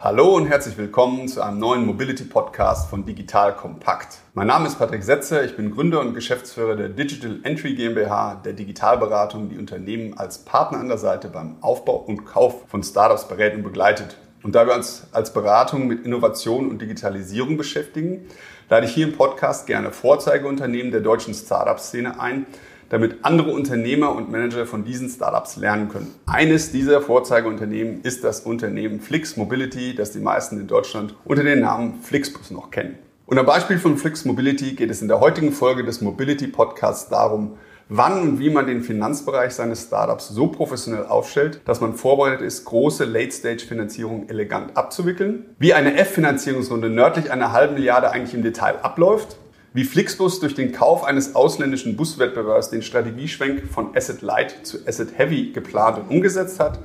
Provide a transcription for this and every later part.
Hallo und herzlich willkommen zu einem neuen Mobility Podcast von Digital Kompakt. Mein Name ist Patrick Setzer, ich bin Gründer und Geschäftsführer der Digital Entry GmbH, der Digitalberatung, die Unternehmen als Partner an der Seite beim Aufbau und Kauf von Startups berät und begleitet. Und da wir uns als Beratung mit Innovation und Digitalisierung beschäftigen, lade ich hier im Podcast gerne Vorzeigeunternehmen der deutschen Startup-Szene ein, damit andere Unternehmer und Manager von diesen Startups lernen können. Eines dieser Vorzeigeunternehmen ist das Unternehmen Flix Mobility, das die meisten in Deutschland unter dem Namen Flixbus noch kennen. Und am Beispiel von Flix Mobility geht es in der heutigen Folge des Mobility Podcasts darum, wann und wie man den Finanzbereich seines Startups so professionell aufstellt, dass man vorbereitet ist, große Late-Stage-Finanzierungen elegant abzuwickeln, wie eine F-Finanzierungsrunde nördlich einer halben Milliarde eigentlich im Detail abläuft wie Flixbus durch den Kauf eines ausländischen Buswettbewerbs den Strategieschwenk von Asset Light zu Asset Heavy geplant und umgesetzt hat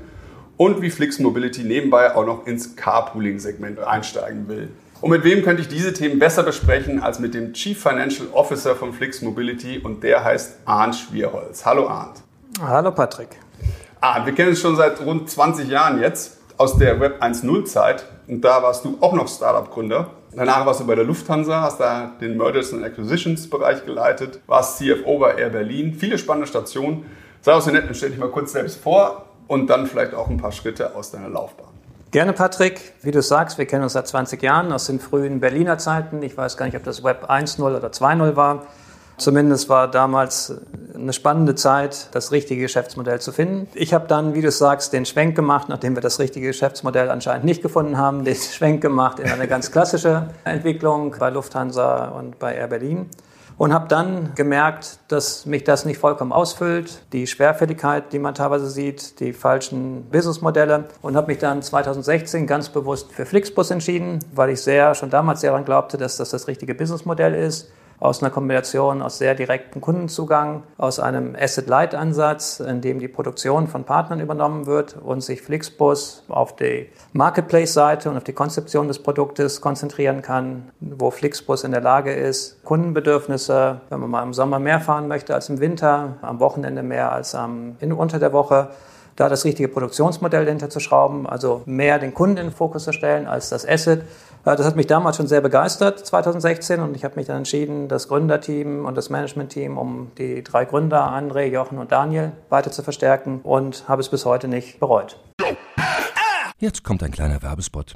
und wie Flix Mobility nebenbei auch noch ins Carpooling-Segment einsteigen will. Und mit wem könnte ich diese Themen besser besprechen als mit dem Chief Financial Officer von Flix Mobility und der heißt Arndt Schwierholz. Hallo Arndt. Hallo Patrick. Arndt, wir kennen uns schon seit rund 20 Jahren jetzt aus der Web 1.0 Zeit und da warst du auch noch Startup-Gründer. Danach warst du bei der Lufthansa, hast da den Mergers and Acquisitions Bereich geleitet, warst CFO bei Air Berlin. Viele spannende Stationen. Sei auch so nett und stell dich mal kurz selbst vor und dann vielleicht auch ein paar Schritte aus deiner Laufbahn. Gerne, Patrick. Wie du sagst, wir kennen uns seit 20 Jahren aus den frühen Berliner Zeiten. Ich weiß gar nicht, ob das Web 1.0 oder 2.0 war. Zumindest war damals eine spannende Zeit, das richtige Geschäftsmodell zu finden. Ich habe dann, wie du sagst, den Schwenk gemacht, nachdem wir das richtige Geschäftsmodell anscheinend nicht gefunden haben, den Schwenk gemacht in eine ganz klassische Entwicklung bei Lufthansa und bei Air Berlin. Und habe dann gemerkt, dass mich das nicht vollkommen ausfüllt, die Schwerfälligkeit, die man teilweise sieht, die falschen Businessmodelle. Und habe mich dann 2016 ganz bewusst für Flixbus entschieden, weil ich sehr schon damals sehr daran glaubte, dass das das richtige Businessmodell ist aus einer Kombination aus sehr direktem Kundenzugang, aus einem Asset-Light-Ansatz, in dem die Produktion von Partnern übernommen wird und sich Flixbus auf die Marketplace-Seite und auf die Konzeption des Produktes konzentrieren kann, wo Flixbus in der Lage ist, Kundenbedürfnisse, wenn man mal im Sommer mehr fahren möchte als im Winter, am Wochenende mehr als am, in, unter der Woche, da das richtige Produktionsmodell dahinter zu schrauben, also mehr den Kunden in den Fokus zu stellen als das Asset das hat mich damals schon sehr begeistert, 2016, und ich habe mich dann entschieden, das Gründerteam und das Managementteam um die drei Gründer, André, Jochen und Daniel, weiter zu verstärken und habe es bis heute nicht bereut. Jetzt kommt ein kleiner Werbespot.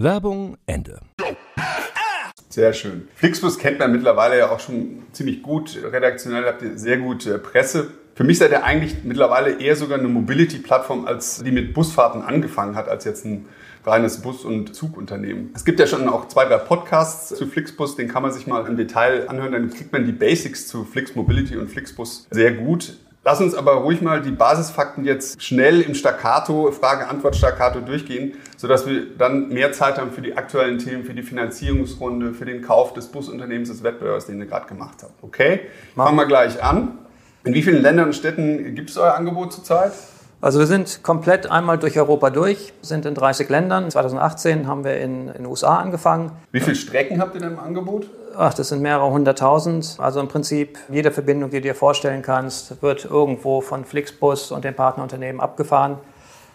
Werbung Ende. Sehr schön. Flixbus kennt man mittlerweile ja auch schon ziemlich gut. Redaktionell habt ihr sehr gute Presse. Für mich seid ihr eigentlich mittlerweile eher sogar eine Mobility-Plattform, als die mit Busfahrten angefangen hat, als jetzt ein reines Bus- und Zugunternehmen. Es gibt ja schon auch zwei, drei Podcasts zu Flixbus, den kann man sich mal im Detail anhören, dann kriegt man die Basics zu Flix Mobility und Flixbus sehr gut. Lass uns aber ruhig mal die Basisfakten jetzt schnell im Staccato, Frage-Antwort-Staccato durchgehen, sodass wir dann mehr Zeit haben für die aktuellen Themen, für die Finanzierungsrunde, für den Kauf des Busunternehmens des Wettbewerbs, den ihr gerade gemacht habt. Okay? Fangen wir gleich an. In wie vielen Ländern und Städten gibt es euer Angebot zurzeit? Also wir sind komplett einmal durch Europa durch, sind in 30 Ländern. 2018 haben wir in den USA angefangen. Wie viele Strecken habt ihr denn im Angebot? Ach, das sind mehrere hunderttausend. Also im Prinzip jede Verbindung, die du dir vorstellen kannst, wird irgendwo von Flixbus und den Partnerunternehmen abgefahren.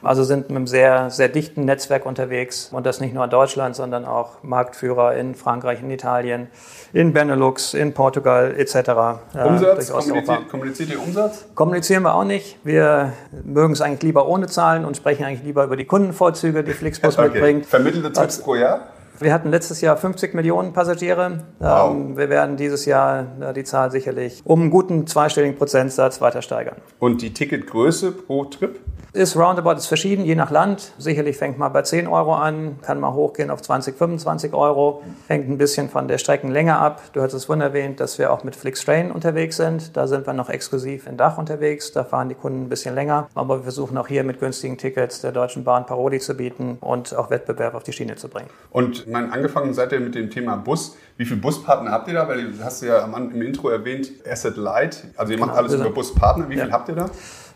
Also sind mit einem sehr, sehr dichten Netzwerk unterwegs und das nicht nur in Deutschland, sondern auch Marktführer in Frankreich, in Italien, in Benelux, in Portugal etc. Äh, Umsatz? Kommuniziert, kommuniziert ihr Umsatz? Kommunizieren wir auch nicht. Wir mögen es eigentlich lieber ohne Zahlen und sprechen eigentlich lieber über die Kundenvorzüge, die Flixbus okay. mitbringt. Vermittelte Tipps pro Jahr? Wir hatten letztes Jahr 50 Millionen Passagiere. Wow. Ähm, wir werden dieses Jahr äh, die Zahl sicherlich um einen guten zweistelligen Prozentsatz weiter steigern. Und die Ticketgröße pro Trip? Ist roundabout ist verschieden, je nach Land. Sicherlich fängt mal bei 10 Euro an, kann mal hochgehen auf 20, 25 Euro. Hängt ein bisschen von der Streckenlänge ab. Du hast es wunderbar erwähnt, dass wir auch mit Flixtrain unterwegs sind. Da sind wir noch exklusiv in Dach unterwegs. Da fahren die Kunden ein bisschen länger. Aber wir versuchen auch hier mit günstigen Tickets der Deutschen Bahn Paroli zu bieten und auch Wettbewerb auf die Schiene zu bringen. Und mein, angefangen seid ihr mit dem Thema Bus. Wie viele Buspartner habt ihr da? Weil du hast ja im Intro erwähnt, Asset Light. Also ihr macht Genau, alles über Buspartner. Wie Ja. viel habt ihr da?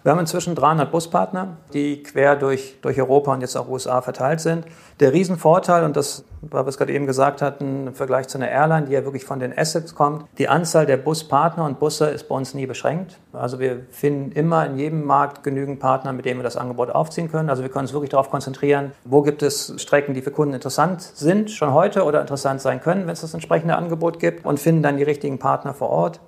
Wir haben inzwischen 300 Buspartner, die quer durch, durch Europa und jetzt auch USA verteilt sind. Der Riesenvorteil, und das, weil wir es gerade eben gesagt hatten, im Vergleich zu einer Airline, die ja wirklich von den Assets kommt, die Anzahl der Buspartner und Busse ist bei uns nie beschränkt. Also wir finden immer in jedem Markt genügend Partner, mit denen wir das Angebot aufziehen können. Also wir können uns wirklich darauf konzentrieren, wo gibt es Strecken, die für Kunden interessant sind, schon heute oder interessant sein können, wenn es das entsprechende Angebot gibt und finden dann die richtigen Partner vor Ort.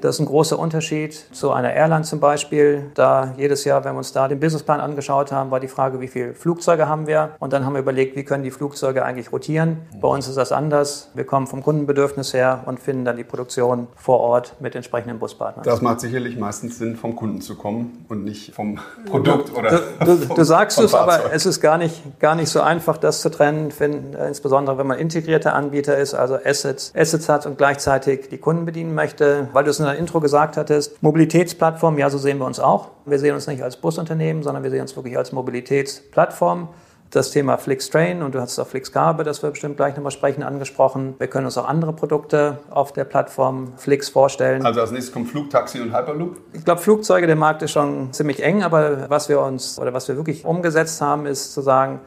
Das ist ein großer Unterschied zu einer Airline zum Beispiel. Da jedes Jahr, wenn wir uns da den Businessplan angeschaut haben, war die Frage, wie viele Flugzeuge haben wir? Und dann haben wir überlegt, wie können die Flugzeuge eigentlich rotieren? Bei uns ist das anders. Wir kommen vom Kundenbedürfnis her und finden dann die Produktion vor Ort mit entsprechenden Buspartnern. Das macht sicherlich meistens Sinn, vom Kunden zu kommen und nicht vom Produkt oder Du, du, vom- du sagst es, aber es ist gar nicht, gar nicht so einfach, das zu trennen, äh, insbesondere wenn man integrierter Anbieter ist, also Assets, Assets hat und gleichzeitig die Kunden bedienen möchte. Weil du es in der Intro gesagt hattest, Mobilitätsplattform, ja, so sehen wir uns auch. Wir sehen uns nicht als Busunternehmen, sondern wir sehen uns wirklich als Mobilitätsplattform. Das Thema FlixTrain und du hast auch FlixCar, über das wir bestimmt gleich nochmal sprechen, angesprochen. Wir können uns auch andere Produkte auf der Plattform Flix vorstellen. Also als nächstes kommt Flugtaxi und Hyperloop. Ich glaube, Flugzeuge, der Markt ist schon ziemlich eng, aber was wir uns oder was wir wirklich umgesetzt haben, ist zu sagen,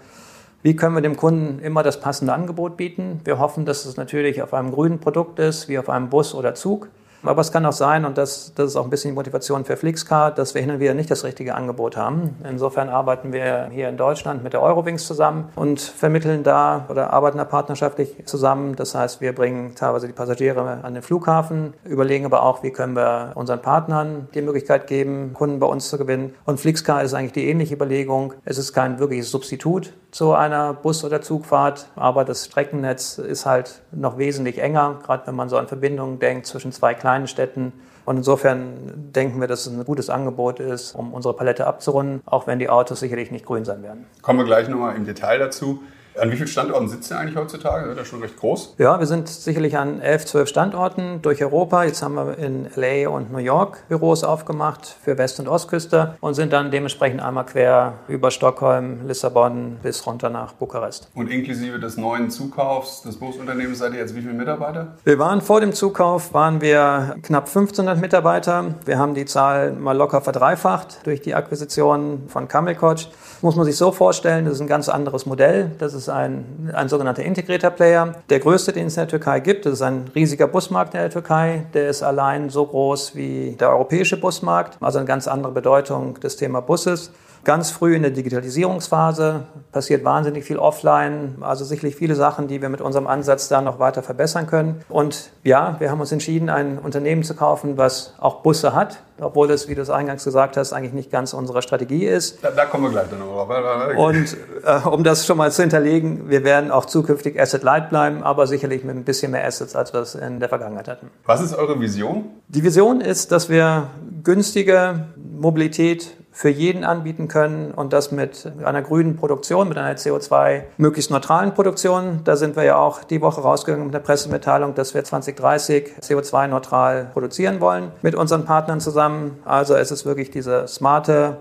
wie können wir dem Kunden immer das passende Angebot bieten? Wir hoffen, dass es natürlich auf einem grünen Produkt ist, wie auf einem Bus oder Zug. Aber es kann auch sein, und das, das ist auch ein bisschen die Motivation für Flixcar, dass wir hin und wieder nicht das richtige Angebot haben. Insofern arbeiten wir hier in Deutschland mit der Eurowings zusammen und vermitteln da oder arbeiten da partnerschaftlich zusammen. Das heißt, wir bringen teilweise die Passagiere an den Flughafen, überlegen aber auch, wie können wir unseren Partnern die Möglichkeit geben, Kunden bei uns zu gewinnen. Und Flixcar ist eigentlich die ähnliche Überlegung. Es ist kein wirkliches Substitut zu einer Bus- oder Zugfahrt, aber das Streckennetz ist halt noch wesentlich enger, gerade wenn man so an Verbindungen denkt zwischen zwei kleinen Städten. Und insofern denken wir, dass es ein gutes Angebot ist, um unsere Palette abzurunden, auch wenn die Autos sicherlich nicht grün sein werden. Kommen wir gleich nochmal im Detail dazu. An wie vielen Standorten sitzt ihr eigentlich heutzutage? Ist das schon recht groß? Ja, wir sind sicherlich an elf, zwölf Standorten durch Europa. Jetzt haben wir in LA und New York Büros aufgemacht für West- und Ostküste und sind dann dementsprechend einmal quer über Stockholm, Lissabon bis runter nach Bukarest. Und inklusive des neuen Zukaufs des Busunternehmens seid ihr jetzt wie viele Mitarbeiter? Wir waren vor dem Zukauf, waren wir knapp 1500 Mitarbeiter. Wir haben die Zahl mal locker verdreifacht durch die Akquisition von Camelcoach. Muss man sich so vorstellen, das ist ein ganz anderes Modell. Das ist ein, ein sogenannter Integrator Player. Der größte, den es in der Türkei gibt, das ist ein riesiger Busmarkt in der Türkei. Der ist allein so groß wie der europäische Busmarkt. Also eine ganz andere Bedeutung des Thema Busses. Ganz früh in der Digitalisierungsphase passiert wahnsinnig viel offline, also sicherlich viele Sachen, die wir mit unserem Ansatz da noch weiter verbessern können. Und ja, wir haben uns entschieden, ein Unternehmen zu kaufen, was auch Busse hat, obwohl das, wie du es eingangs gesagt hast, eigentlich nicht ganz unsere Strategie ist. Da, da kommen wir gleich dann noch drauf. Und äh, um das schon mal zu hinterlegen, wir werden auch zukünftig Asset Light bleiben, aber sicherlich mit ein bisschen mehr Assets, als wir es in der Vergangenheit hatten. Was ist eure Vision? Die Vision ist, dass wir günstige Mobilität für jeden anbieten können und das mit einer grünen Produktion, mit einer CO2 möglichst neutralen Produktion. Da sind wir ja auch die Woche rausgegangen mit einer Pressemitteilung, dass wir 2030 CO2-neutral produzieren wollen mit unseren Partnern zusammen. Also es ist wirklich diese smarte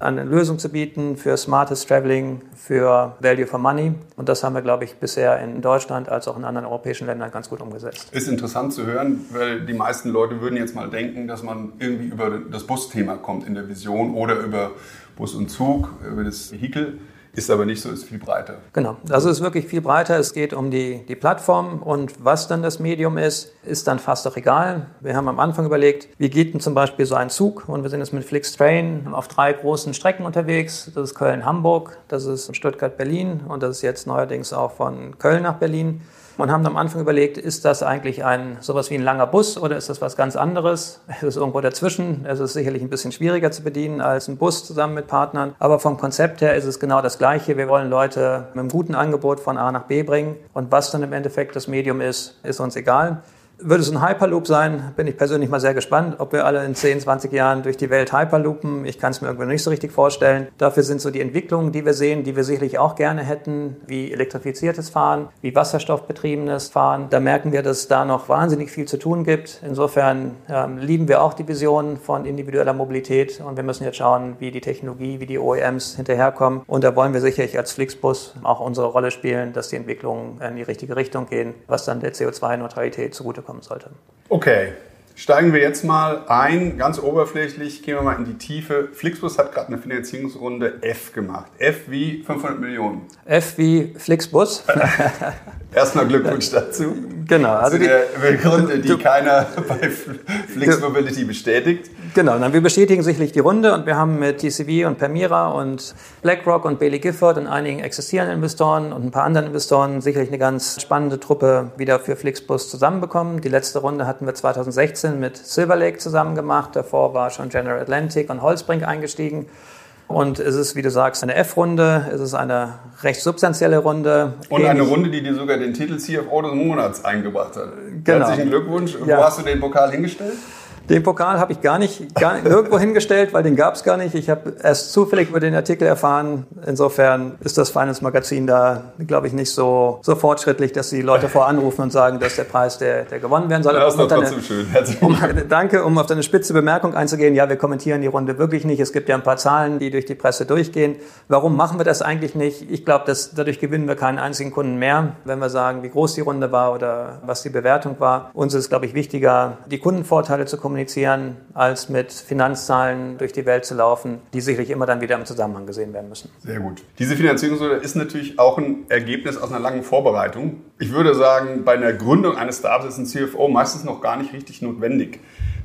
eine Lösung zu bieten für smartes Traveling, für Value for Money. Und das haben wir, glaube ich, bisher in Deutschland als auch in anderen europäischen Ländern ganz gut umgesetzt. Ist interessant zu hören, weil die meisten Leute würden jetzt mal denken, dass man irgendwie über das Busthema kommt in der Vision oder über Bus und Zug, über das Vehikel. Ist aber nicht so, ist viel breiter. Genau, also es ist wirklich viel breiter. Es geht um die, die Plattform und was dann das Medium ist, ist dann fast auch egal. Wir haben am Anfang überlegt, wie geht denn zum Beispiel so ein Zug? Und wir sind jetzt mit Flixtrain auf drei großen Strecken unterwegs. Das ist Köln-Hamburg, das ist Stuttgart-Berlin und das ist jetzt neuerdings auch von Köln nach Berlin. Und haben am Anfang überlegt, ist das eigentlich ein sowas wie ein langer Bus oder ist das was ganz anderes? Es ist irgendwo dazwischen. Es ist sicherlich ein bisschen schwieriger zu bedienen als ein Bus zusammen mit Partnern, aber vom Konzept her ist es genau das Gleiche. Wir wollen Leute mit einem guten Angebot von A nach B bringen und was dann im Endeffekt das Medium ist, ist uns egal. Würde es ein Hyperloop sein, bin ich persönlich mal sehr gespannt, ob wir alle in 10, 20 Jahren durch die Welt Hyperloopen. Ich kann es mir irgendwie nicht so richtig vorstellen. Dafür sind so die Entwicklungen, die wir sehen, die wir sicherlich auch gerne hätten, wie elektrifiziertes Fahren, wie wasserstoffbetriebenes Fahren. Da merken wir, dass es da noch wahnsinnig viel zu tun gibt. Insofern ähm, lieben wir auch die Vision von individueller Mobilität und wir müssen jetzt schauen, wie die Technologie, wie die OEMs hinterherkommen. Und da wollen wir sicherlich als Flixbus auch unsere Rolle spielen, dass die Entwicklungen in die richtige Richtung gehen, was dann der CO2-Neutralität zugutekommt kommen sollte. Okay, steigen wir jetzt mal ein, ganz oberflächlich, gehen wir mal in die Tiefe. Flixbus hat gerade eine Finanzierungsrunde F gemacht. F wie 500 Millionen. F wie Flixbus. Erstmal Glückwunsch dazu. Genau. Also die, der Gründe, die du, keiner bei Flix Mobility bestätigt. Genau, dann wir bestätigen sicherlich die Runde und wir haben mit TCV und Permira und BlackRock und Bailey Gifford und einigen existierenden Investoren und ein paar anderen Investoren sicherlich eine ganz spannende Truppe wieder für Flixbus zusammenbekommen. Die letzte Runde hatten wir 2016 mit Silver Lake zusammen gemacht. Davor war schon General Atlantic und Holzbrink eingestiegen. Und es ist, wie du sagst, eine F-Runde, es ist eine recht substanzielle Runde. Und eine Runde, die dir sogar den Titel CFO des Monats eingebracht hat. Genau. Herzlichen Glückwunsch. Ja. Wo hast du den Pokal hingestellt? Den Pokal habe ich gar nicht, gar nicht irgendwo hingestellt, weil den gab es gar nicht. Ich habe erst zufällig über den Artikel erfahren. Insofern ist das Finance Magazin da, glaube ich, nicht so, so fortschrittlich, dass die Leute voranrufen und sagen, dass der Preis, der, der gewonnen werden soll. Ja, das ist doch trotzdem schön. Um, danke, um auf deine spitze Bemerkung einzugehen. Ja, wir kommentieren die Runde wirklich nicht. Es gibt ja ein paar Zahlen, die durch die Presse durchgehen. Warum machen wir das eigentlich nicht? Ich glaube, dass dadurch gewinnen wir keinen einzigen Kunden mehr, wenn wir sagen, wie groß die Runde war oder was die Bewertung war. Uns ist, glaube ich, wichtiger, die Kundenvorteile zu kommunizieren kommunizieren, als mit Finanzzahlen durch die Welt zu laufen, die sicherlich immer dann wieder im Zusammenhang gesehen werden müssen. Sehr gut. Diese Finanzierungsrunde ist natürlich auch ein Ergebnis aus einer langen Vorbereitung. Ich würde sagen, bei einer Gründung eines Startups ist ein CFO meistens noch gar nicht richtig notwendig.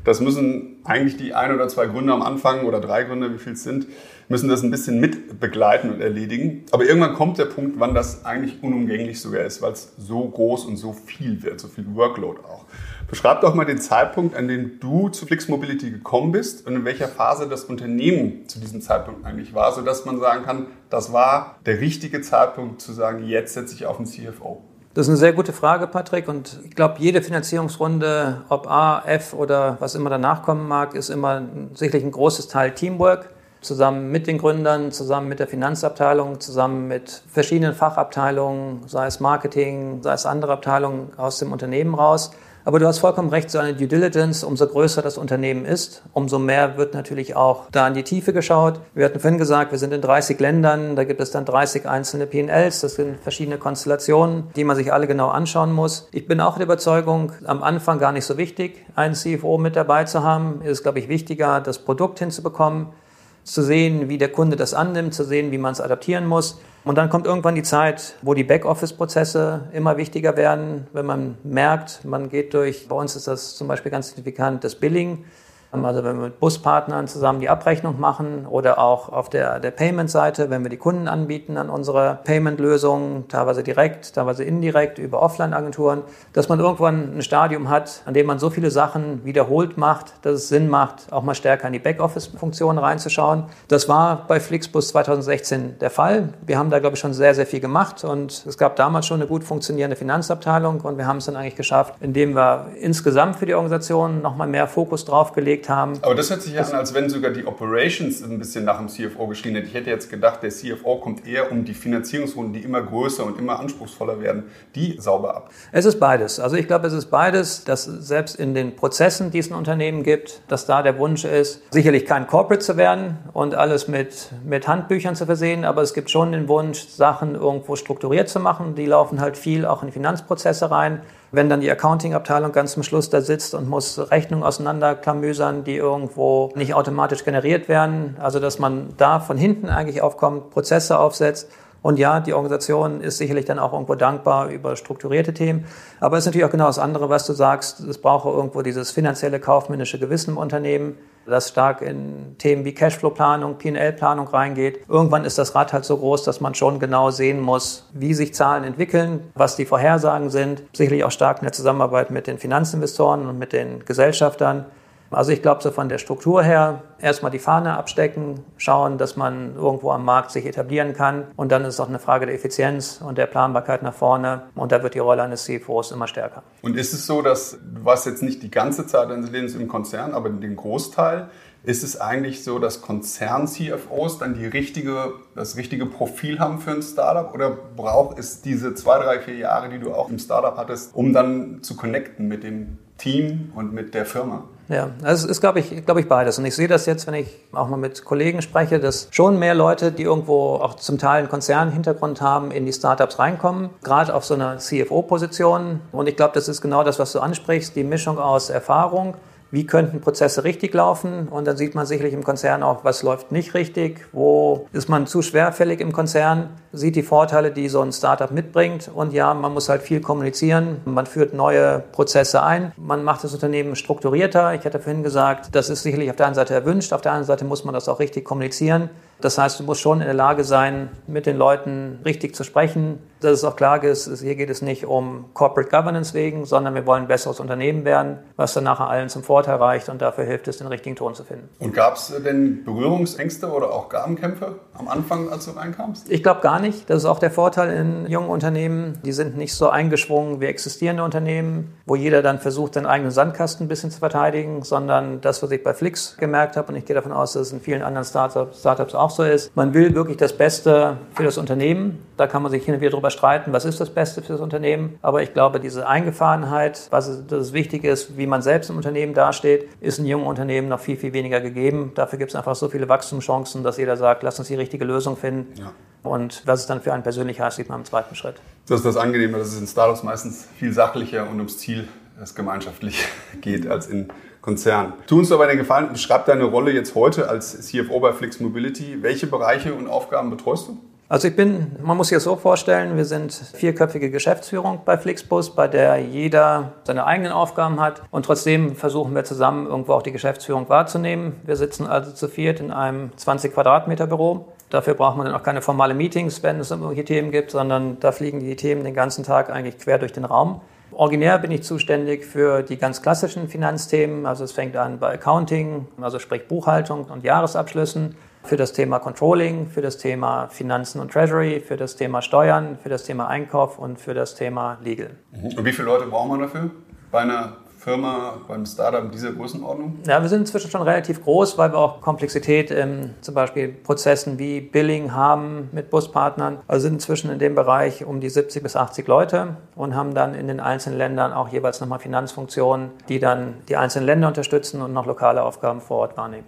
Das müssen eigentlich die ein oder zwei Gründer am Anfang oder drei Gründer, wie viel es sind, müssen das ein bisschen mit begleiten und erledigen. Aber irgendwann kommt der Punkt, wann das eigentlich unumgänglich sogar ist, weil es so groß und so viel wird, so viel Workload auch. Beschreib doch mal den Zeitpunkt, an dem du zu Flix Mobility gekommen bist und in welcher Phase das Unternehmen zu diesem Zeitpunkt eigentlich war, sodass man sagen kann, das war der richtige Zeitpunkt zu sagen, jetzt setze ich auf den CFO. Das ist eine sehr gute Frage, Patrick. Und ich glaube, jede Finanzierungsrunde, ob A, F oder was immer danach kommen mag, ist immer sicherlich ein großes Teil Teamwork. Zusammen mit den Gründern, zusammen mit der Finanzabteilung, zusammen mit verschiedenen Fachabteilungen, sei es Marketing, sei es andere Abteilungen aus dem Unternehmen raus. Aber du hast vollkommen recht, so eine Due Diligence, umso größer das Unternehmen ist, umso mehr wird natürlich auch da in die Tiefe geschaut. Wir hatten vorhin gesagt, wir sind in 30 Ländern, da gibt es dann 30 einzelne PNLs, das sind verschiedene Konstellationen, die man sich alle genau anschauen muss. Ich bin auch der Überzeugung, am Anfang gar nicht so wichtig, einen CFO mit dabei zu haben. Es ist, glaube ich, wichtiger, das Produkt hinzubekommen, zu sehen, wie der Kunde das annimmt, zu sehen, wie man es adaptieren muss. Und dann kommt irgendwann die Zeit, wo die Backoffice-Prozesse immer wichtiger werden, wenn man merkt, man geht durch, bei uns ist das zum Beispiel ganz signifikant, das Billing. Also wenn wir mit Buspartnern zusammen die Abrechnung machen oder auch auf der, der Payment-Seite, wenn wir die Kunden anbieten an unsere Payment-Lösungen, teilweise direkt, teilweise indirekt über Offline-Agenturen, dass man irgendwann ein Stadium hat, an dem man so viele Sachen wiederholt macht, dass es Sinn macht, auch mal stärker in die Backoffice-Funktion reinzuschauen. Das war bei Flixbus 2016 der Fall. Wir haben da, glaube ich, schon sehr, sehr viel gemacht und es gab damals schon eine gut funktionierende Finanzabteilung und wir haben es dann eigentlich geschafft, indem wir insgesamt für die Organisation nochmal mehr Fokus drauf gelegt gelegt haben. Aber das hört sich ja an, als wenn sogar die Operations ein bisschen nach dem CFO geschrien hätte. Ich hätte jetzt gedacht, der CFO kommt eher um die Finanzierungsrunden, die immer größer und immer anspruchsvoller werden, die sauber ab. Es ist beides. Also ich glaube, es ist beides, dass selbst in den Prozessen, die es in Unternehmen gibt, dass da der Wunsch ist, sicherlich kein Corporate zu werden und alles mit, mit Handbüchern zu versehen, aber es gibt schon den Wunsch, Sachen irgendwo strukturiert zu machen. Die laufen halt viel auch in Finanzprozesse rein. Wenn dann die Accounting-Abteilung ganz zum Schluss da sitzt und muss Rechnungen auseinanderklamüsern, die irgendwo nicht automatisch generiert werden, also dass man da von hinten eigentlich aufkommt, Prozesse aufsetzt. Und ja, die Organisation ist sicherlich dann auch irgendwo dankbar über strukturierte Themen. Aber es ist natürlich auch genau das andere, was du sagst. Es braucht irgendwo dieses finanzielle, kaufmännische Gewissen im Unternehmen. Das stark in Themen wie Cashflow-Planung, P&L-Planung reingeht. Irgendwann ist das Rad halt so groß, dass man schon genau sehen muss, wie sich Zahlen entwickeln, was die Vorhersagen sind. Sicherlich auch stark in der Zusammenarbeit mit den Finanzinvestoren und mit den Gesellschaftern. Also ich glaube, so von der Struktur her erstmal die Fahne abstecken, schauen, dass man irgendwo am Markt sich etablieren kann. Und dann ist es auch eine Frage der Effizienz und der Planbarkeit nach vorne. Und da wird die Rolle eines CFOs immer stärker. Und ist es so, dass du jetzt nicht die ganze Zeit deines Lebens im Konzern, aber den Großteil, ist es eigentlich so, dass Konzern-CFOs dann die richtige, das richtige Profil haben für ein Startup oder braucht es diese zwei, drei, vier Jahre, die du auch im Startup hattest, um dann zu connecten mit dem Team und mit der Firma? Ja, also es ist, glaube ich, glaube ich, beides. Und ich sehe das jetzt, wenn ich auch mal mit Kollegen spreche, dass schon mehr Leute, die irgendwo auch zum Teil einen Konzernhintergrund haben, in die Startups reinkommen, gerade auf so einer CFO-Position. Und ich glaube, das ist genau das, was du ansprichst, die Mischung aus Erfahrung, wie könnten Prozesse richtig laufen. Und dann sieht man sicherlich im Konzern auch, was läuft nicht richtig, wo ist man zu schwerfällig im Konzern, sieht die Vorteile, die so ein Startup mitbringt. Und ja, man muss halt viel kommunizieren, man führt neue Prozesse ein, man macht das Unternehmen strukturierter. Ich hatte vorhin gesagt, das ist sicherlich auf der einen Seite erwünscht, auf der anderen Seite muss man das auch richtig kommunizieren. Das heißt, du musst schon in der Lage sein, mit den Leuten richtig zu sprechen, dass es auch klar ist, hier geht es nicht um Corporate Governance wegen, sondern wir wollen ein besseres Unternehmen werden, was dann nachher allen zum Vorteil reicht und dafür hilft es, den richtigen Ton zu finden. Und gab es denn Berührungsängste oder auch Gabenkämpfe am Anfang, als du reinkamst? Ich glaube gar nicht. Das ist auch der Vorteil in jungen Unternehmen. Die sind nicht so eingeschwungen wie existierende Unternehmen, wo jeder dann versucht, seinen eigenen Sandkasten ein bisschen zu verteidigen, sondern das, was ich bei Flix gemerkt habe, und ich gehe davon aus, dass es in vielen anderen Startups, Startups auch so ist, man will wirklich das Beste für das Unternehmen. Da kann man sich hin und wieder drüber streiten, was ist das Beste für das Unternehmen. Aber ich glaube, diese Eingefahrenheit, was das wichtig ist, wie man selbst im Unternehmen dasteht, ist in jungen Unternehmen noch viel, viel weniger gegeben. Dafür gibt es einfach so viele Wachstumschancen, dass jeder sagt, lass uns die richtige Lösung finden. Ja. Und was es dann für einen persönlich heißt, sieht man im zweiten Schritt. Das ist das Angenehme, dass es in Startups meistens viel sachlicher und ums Ziel es gemeinschaftlich geht als in Konzernen. Tu uns aber den Gefallen, beschreib deine Rolle jetzt heute als CFO bei Flix Mobility. Welche Bereiche und Aufgaben betreust du? Also ich bin, man muss sich das so vorstellen, wir sind vierköpfige Geschäftsführung bei Flixbus, bei der jeder seine eigenen Aufgaben hat und trotzdem versuchen wir zusammen irgendwo auch die Geschäftsführung wahrzunehmen. Wir sitzen also zu viert in einem 20 Quadratmeter Büro. Dafür braucht man dann auch keine formale Meetings, wenn es irgendwelche Themen gibt, sondern da fliegen die Themen den ganzen Tag eigentlich quer durch den Raum. Originär bin ich zuständig für die ganz klassischen Finanzthemen. Also es fängt an bei Accounting, also sprich Buchhaltung und Jahresabschlüssen, für das Thema Controlling, für das Thema Finanzen und Treasury, für das Thema Steuern, für das Thema Einkauf und für das Thema Legal. Mhm. Und wie viele Leute braucht man dafür bei einer Firma, beim Startup dieser Größenordnung? Ja, wir sind inzwischen schon relativ groß, weil wir auch Komplexität in zum Beispiel Prozessen wie Billing haben mit Buspartnern. Also sind inzwischen in dem Bereich um die 70 bis 80 Leute und haben dann in den einzelnen Ländern auch jeweils nochmal Finanzfunktionen, die dann die einzelnen Länder unterstützen und noch lokale Aufgaben vor Ort wahrnehmen.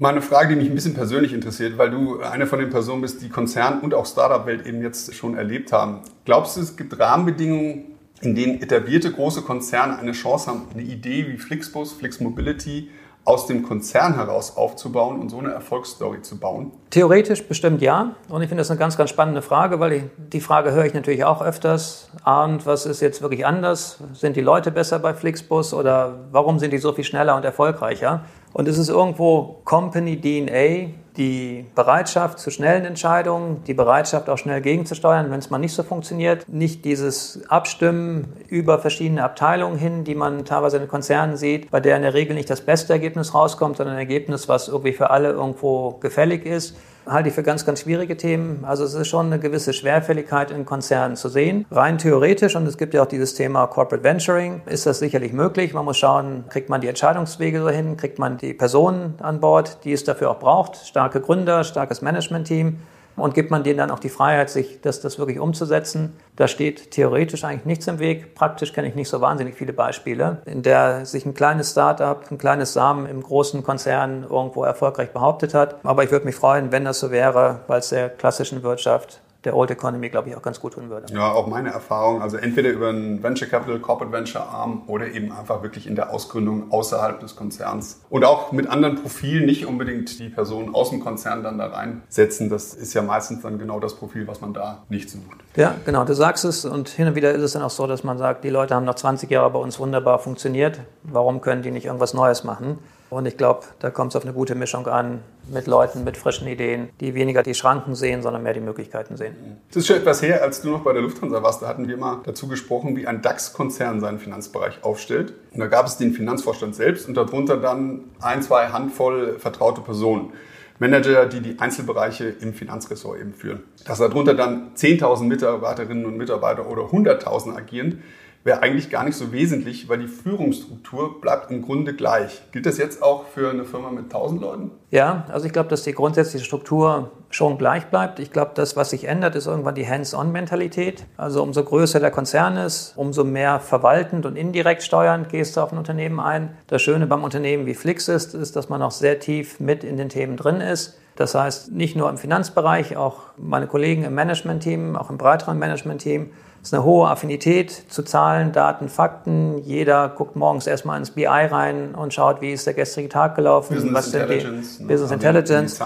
Mal eine Frage, die mich ein bisschen persönlich interessiert, weil du eine von den Personen bist, die Konzern- und auch Startup-Welt eben jetzt schon erlebt haben. Glaubst du, es gibt Rahmenbedingungen, in denen etablierte große Konzerne eine Chance haben, eine Idee wie Flixbus, Flix Mobility aus dem Konzern heraus aufzubauen und so eine Erfolgsstory zu bauen? Theoretisch bestimmt ja. Und ich finde das eine ganz, ganz spannende Frage, weil ich, die Frage höre ich natürlich auch öfters. Und was ist jetzt wirklich anders? Sind die Leute besser bei Flixbus oder warum sind die so viel schneller und erfolgreicher? Und es ist irgendwo Company DNA, die Bereitschaft zu schnellen Entscheidungen, die Bereitschaft auch schnell gegenzusteuern, wenn es mal nicht so funktioniert. Nicht dieses Abstimmen über verschiedene Abteilungen hin, die man teilweise in Konzernen sieht, bei der in der Regel nicht das beste Ergebnis rauskommt, sondern ein Ergebnis, was irgendwie für alle irgendwo gefällig ist halte ich für ganz, ganz schwierige Themen. Also es ist schon eine gewisse Schwerfälligkeit in Konzernen zu sehen. Rein theoretisch, und es gibt ja auch dieses Thema Corporate Venturing, ist das sicherlich möglich. Man muss schauen, kriegt man die Entscheidungswege so hin, kriegt man die Personen an Bord, die es dafür auch braucht. Starke Gründer, starkes Management-Team und gibt man denen dann auch die Freiheit, sich das, das wirklich umzusetzen. Da steht theoretisch eigentlich nichts im Weg. Praktisch kenne ich nicht so wahnsinnig viele Beispiele, in der sich ein kleines Startup, ein kleines Samen im großen Konzern irgendwo erfolgreich behauptet hat. Aber ich würde mich freuen, wenn das so wäre, weil es der klassischen Wirtschaft der Old Economy, glaube ich, auch ganz gut tun würde. Ja, auch meine Erfahrung. Also entweder über einen Venture Capital, Corporate Venture Arm oder eben einfach wirklich in der Ausgründung außerhalb des Konzerns. Und auch mit anderen Profilen, nicht unbedingt die Personen aus dem Konzern dann da reinsetzen. Das ist ja meistens dann genau das Profil, was man da nicht sucht. Ja, genau, du sagst es. Und hin und wieder ist es dann auch so, dass man sagt, die Leute haben noch 20 Jahre bei uns wunderbar funktioniert. Warum können die nicht irgendwas Neues machen? Und ich glaube, da kommt es auf eine gute Mischung an mit Leuten mit frischen Ideen, die weniger die Schranken sehen, sondern mehr die Möglichkeiten sehen. Das ist schon etwas her, als du noch bei der Lufthansa warst. Da hatten wir mal dazu gesprochen, wie ein DAX-Konzern seinen Finanzbereich aufstellt. Und da gab es den Finanzvorstand selbst und darunter dann ein, zwei Handvoll vertraute Personen. Manager, die die Einzelbereiche im Finanzressort eben führen. Dass darunter dann 10.000 Mitarbeiterinnen und Mitarbeiter oder 100.000 agieren, wäre eigentlich gar nicht so wesentlich, weil die Führungsstruktur bleibt im Grunde gleich. Gilt das jetzt auch für eine Firma mit 1000 Leuten? Ja, also ich glaube, dass die grundsätzliche Struktur schon gleich bleibt. Ich glaube, das, was sich ändert, ist irgendwann die Hands-on-Mentalität. Also umso größer der Konzern ist, umso mehr verwaltend und indirekt steuernd gehst du auf ein Unternehmen ein. Das Schöne beim Unternehmen wie Flix ist, ist, dass man auch sehr tief mit in den Themen drin ist. Das heißt, nicht nur im Finanzbereich, auch meine Kollegen im Management-Team, auch im breiteren Management-Team, ist eine hohe Affinität zu Zahlen, Daten, Fakten. Jeder guckt morgens erstmal ins BI rein und schaut, wie ist der gestrige Tag gelaufen, Business was sind Intelligence, die ne? Business Intelligence. die.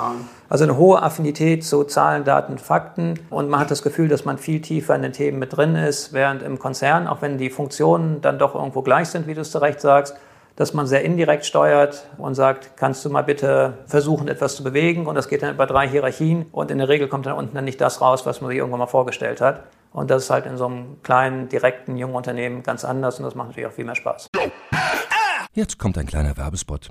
Also eine hohe Affinität zu Zahlen, Daten, Fakten und man hat das Gefühl, dass man viel tiefer in den Themen mit drin ist, während im Konzern, auch wenn die Funktionen dann doch irgendwo gleich sind, wie du es zu Recht sagst, dass man sehr indirekt steuert und sagt, kannst du mal bitte versuchen, etwas zu bewegen und das geht dann über drei Hierarchien und in der Regel kommt dann unten dann nicht das raus, was man sich irgendwann mal vorgestellt hat. Und das ist halt in so einem kleinen, direkten, jungen Unternehmen ganz anders und das macht natürlich auch viel mehr Spaß. Jetzt kommt ein kleiner Werbespot.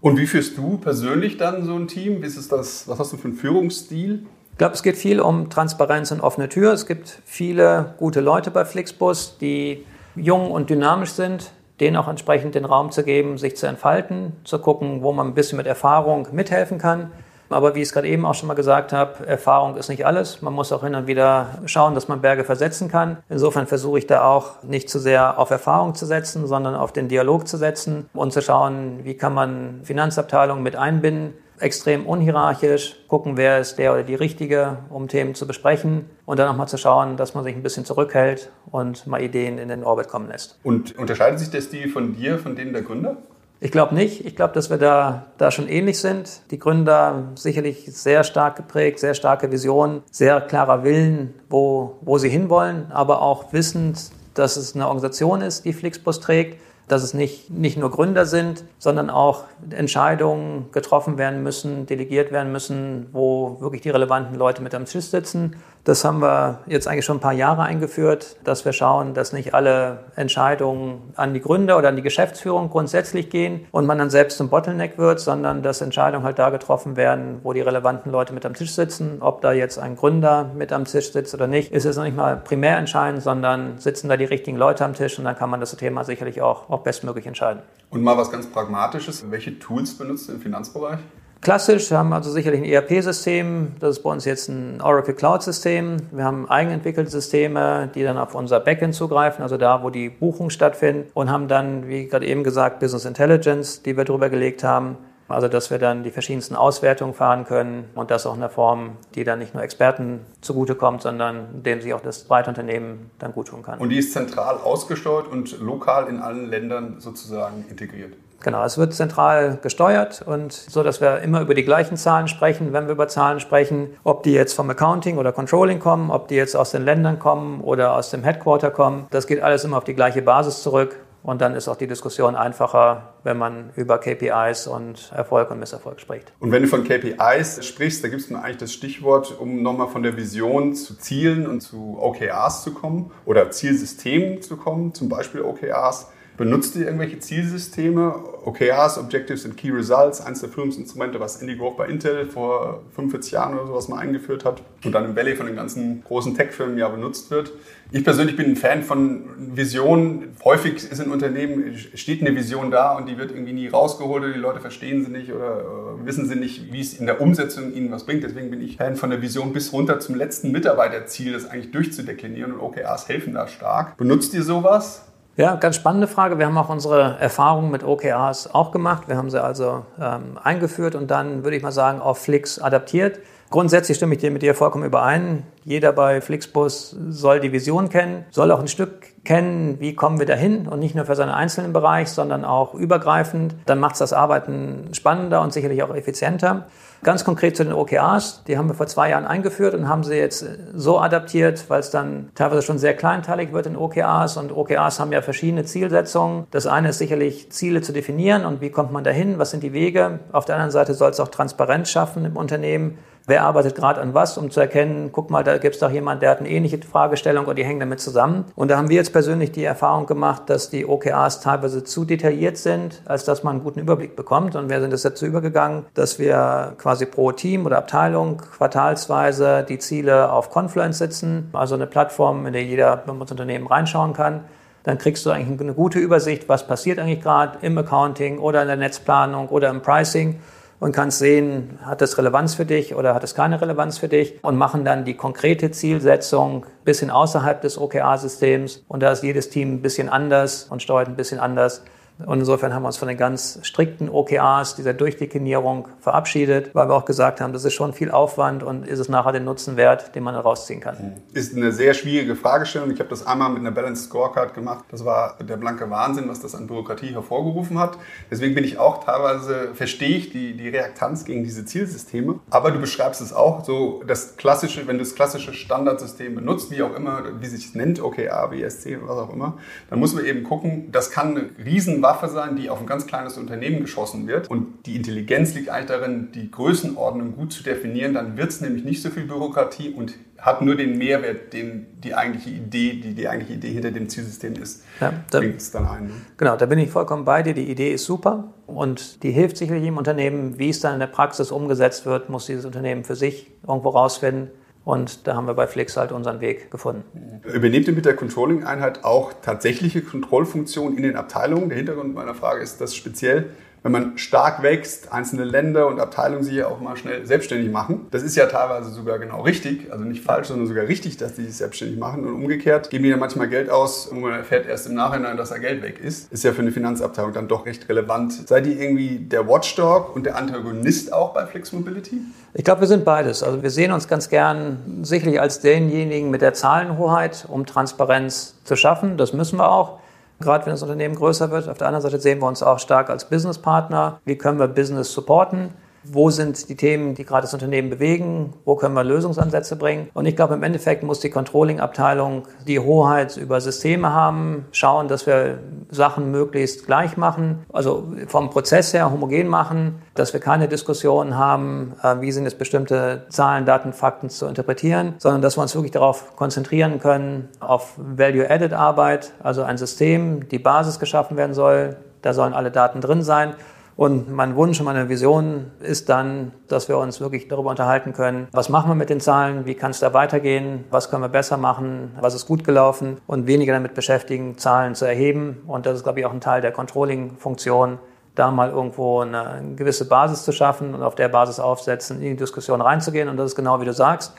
Und wie führst du persönlich dann so ein Team? Wie ist das, was hast du für einen Führungsstil? Ich glaube, es geht viel um Transparenz und offene Tür. Es gibt viele gute Leute bei Flixbus, die jung und dynamisch sind, denen auch entsprechend den Raum zu geben, sich zu entfalten, zu gucken, wo man ein bisschen mit Erfahrung mithelfen kann. Aber wie ich es gerade eben auch schon mal gesagt habe, Erfahrung ist nicht alles. Man muss auch hin und wieder schauen, dass man Berge versetzen kann. Insofern versuche ich da auch nicht zu sehr auf Erfahrung zu setzen, sondern auf den Dialog zu setzen und zu schauen, wie kann man Finanzabteilungen mit einbinden. Extrem unhierarchisch, gucken, wer ist der oder die Richtige, um Themen zu besprechen und dann nochmal zu schauen, dass man sich ein bisschen zurückhält und mal Ideen in den Orbit kommen lässt. Und unterscheidet sich der Stil von dir, von denen der Gründer? Ich glaube nicht. Ich glaube, dass wir da, da schon ähnlich sind. Die Gründer sicherlich sehr stark geprägt, sehr starke Vision, sehr klarer Willen, wo, wo sie hinwollen, aber auch wissend, dass es eine Organisation ist, die Flixbus trägt, dass es nicht, nicht nur Gründer sind, sondern auch Entscheidungen getroffen werden müssen, delegiert werden müssen, wo wirklich die relevanten Leute mit am Tisch sitzen. Das haben wir jetzt eigentlich schon ein paar Jahre eingeführt, dass wir schauen, dass nicht alle Entscheidungen an die Gründer oder an die Geschäftsführung grundsätzlich gehen und man dann selbst zum Bottleneck wird, sondern dass Entscheidungen halt da getroffen werden, wo die relevanten Leute mit am Tisch sitzen. Ob da jetzt ein Gründer mit am Tisch sitzt oder nicht, ist es noch nicht mal primär entscheidend, sondern sitzen da die richtigen Leute am Tisch und dann kann man das Thema sicherlich auch, auch bestmöglich entscheiden. Und mal was ganz Pragmatisches. Welche Tools benutzt du im Finanzbereich? Klassisch, wir haben also sicherlich ein ERP-System, das ist bei uns jetzt ein Oracle Cloud-System. Wir haben eigenentwickelte Systeme, die dann auf unser Backend zugreifen, also da, wo die Buchungen stattfinden und haben dann, wie gerade eben gesagt, Business Intelligence, die wir drüber gelegt haben. Also, dass wir dann die verschiedensten Auswertungen fahren können und das auch in der Form, die dann nicht nur Experten zugutekommt, sondern dem sich auch das breite Unternehmen dann gut tun kann. Und die ist zentral ausgesteuert und lokal in allen Ländern sozusagen integriert. Genau, es wird zentral gesteuert und so, dass wir immer über die gleichen Zahlen sprechen, wenn wir über Zahlen sprechen, ob die jetzt vom Accounting oder Controlling kommen, ob die jetzt aus den Ländern kommen oder aus dem Headquarter kommen. Das geht alles immer auf die gleiche Basis zurück und dann ist auch die Diskussion einfacher, wenn man über KPIs und Erfolg und Misserfolg spricht. Und wenn du von KPIs sprichst, da gibt es mir eigentlich das Stichwort, um nochmal von der Vision zu Zielen und zu OKRs zu kommen oder Zielsystemen zu kommen, zum Beispiel OKRs. Benutzt ihr irgendwelche Zielsysteme? OKRs, Objectives and Key Results, eines der Führungsinstrumente, was Andy Grove bei Intel vor 45 Jahren oder sowas mal eingeführt hat und dann im Valley von den ganzen großen Tech-Firmen ja benutzt wird. Ich persönlich bin ein Fan von Visionen. Häufig ist in Unternehmen, steht eine Vision da und die wird irgendwie nie rausgeholt oder die Leute verstehen sie nicht oder äh, wissen sie nicht, wie es in der Umsetzung ihnen was bringt. Deswegen bin ich Fan von der Vision bis runter zum letzten Mitarbeiterziel, das eigentlich durchzudeklinieren und OKRs helfen da stark. Benutzt ihr sowas? Ja, ganz spannende Frage. Wir haben auch unsere Erfahrungen mit OKRs auch gemacht. Wir haben sie also ähm, eingeführt und dann, würde ich mal sagen, auf Flix adaptiert. Grundsätzlich stimme ich dir mit dir vollkommen überein. Jeder bei Flixbus soll die Vision kennen, soll auch ein Stück kennen, wie kommen wir dahin und nicht nur für seinen einzelnen Bereich, sondern auch übergreifend. Dann macht es das Arbeiten spannender und sicherlich auch effizienter. Ganz konkret zu den OKRs, die haben wir vor zwei Jahren eingeführt und haben sie jetzt so adaptiert, weil es dann teilweise schon sehr kleinteilig wird in OKRs und OKRs haben ja verschiedene Zielsetzungen. Das eine ist sicherlich Ziele zu definieren und wie kommt man dahin, was sind die Wege. Auf der anderen Seite soll es auch Transparenz schaffen im Unternehmen wer arbeitet gerade an was, um zu erkennen, guck mal, da gibt es doch jemand, der hat eine ähnliche Fragestellung und die hängen damit zusammen. Und da haben wir jetzt persönlich die Erfahrung gemacht, dass die OKRs teilweise zu detailliert sind, als dass man einen guten Überblick bekommt. Und wir sind jetzt dazu übergegangen, dass wir quasi pro Team oder Abteilung quartalsweise die Ziele auf Confluence sitzen, also eine Plattform, in der jeder beim Unternehmen reinschauen kann dann kriegst du eigentlich eine gute Übersicht, was passiert eigentlich gerade im Accounting oder in der Netzplanung oder im Pricing und kannst sehen, hat das Relevanz für dich oder hat es keine Relevanz für dich und machen dann die konkrete Zielsetzung bisschen außerhalb des OKR-Systems und da ist jedes Team ein bisschen anders und steuert ein bisschen anders. Und insofern haben wir uns von den ganz strikten OKRs, dieser Durchdeklinierung verabschiedet, weil wir auch gesagt haben, das ist schon viel Aufwand und ist es nachher den Nutzen wert, den man rausziehen kann. Ist eine sehr schwierige Fragestellung. Ich habe das einmal mit einer Balanced Scorecard gemacht. Das war der blanke Wahnsinn, was das an Bürokratie hervorgerufen hat. Deswegen bin ich auch teilweise, verstehe ich die, die Reaktanz gegen diese Zielsysteme. Aber du beschreibst es auch so, das klassische, wenn du das klassische Standardsystem benutzt, wie auch immer, wie sich es nennt, OKR, BSC, was auch immer, dann muss man eben gucken, das kann eine riesen Waffe sein, die auf ein ganz kleines Unternehmen geschossen wird. Und die Intelligenz liegt eigentlich darin, die Größenordnung gut zu definieren. Dann wird es nämlich nicht so viel Bürokratie und hat nur den Mehrwert, den die eigentliche Idee, die die eigentliche Idee hinter dem Zielsystem ist, ja, da, bringt es dann ein. Ne? Genau, da bin ich vollkommen bei dir. Die Idee ist super und die hilft sicherlich im Unternehmen. Wie es dann in der Praxis umgesetzt wird, muss dieses Unternehmen für sich irgendwo rausfinden. Und da haben wir bei Flix halt unseren Weg gefunden. Übernehmt ihr mit der Controlling-Einheit auch tatsächliche Kontrollfunktionen in den Abteilungen? Der Hintergrund meiner Frage ist, dass speziell wenn man stark wächst, einzelne Länder und Abteilungen sich ja auch mal schnell selbstständig machen. Das ist ja teilweise sogar genau richtig, also nicht falsch, sondern sogar richtig, dass die sich selbstständig machen. Und umgekehrt geben die ja manchmal Geld aus und man erfährt erst im Nachhinein, dass da Geld weg ist. Ist ja für eine Finanzabteilung dann doch recht relevant. Seid ihr irgendwie der Watchdog und der Antagonist auch bei Flex Mobility? Ich glaube, wir sind beides. Also wir sehen uns ganz gern sicherlich als denjenigen mit der Zahlenhoheit, um Transparenz zu schaffen. Das müssen wir auch gerade wenn das Unternehmen größer wird. Auf der anderen Seite sehen wir uns auch stark als Businesspartner. Wie können wir Business supporten? Wo sind die Themen, die gerade das Unternehmen bewegen, wo können wir Lösungsansätze bringen. Und ich glaube, im Endeffekt muss die Controlling-Abteilung die Hoheit über Systeme haben, schauen, dass wir Sachen möglichst gleich machen, also vom Prozess her homogen machen, dass wir keine Diskussionen haben, äh, wie sind jetzt bestimmte Zahlen, Daten, Fakten zu interpretieren, sondern dass wir uns wirklich darauf konzentrieren können, auf Value-Added-Arbeit, also ein System, die Basis geschaffen werden soll, da sollen alle Daten drin sein und mein Wunsch und meine Vision ist dann, dass wir uns wirklich darüber unterhalten können, was machen wir mit den Zahlen, wie kann es da weitergehen, was können wir besser machen, was ist gut gelaufen und weniger damit beschäftigen, Zahlen zu erheben. Und das ist, glaube ich, auch ein Teil der Controlling-Funktion, da mal irgendwo eine gewisse Basis zu schaffen und auf der Basis aufsetzen, in die Diskussion reinzugehen. Und das ist genau wie du sagst.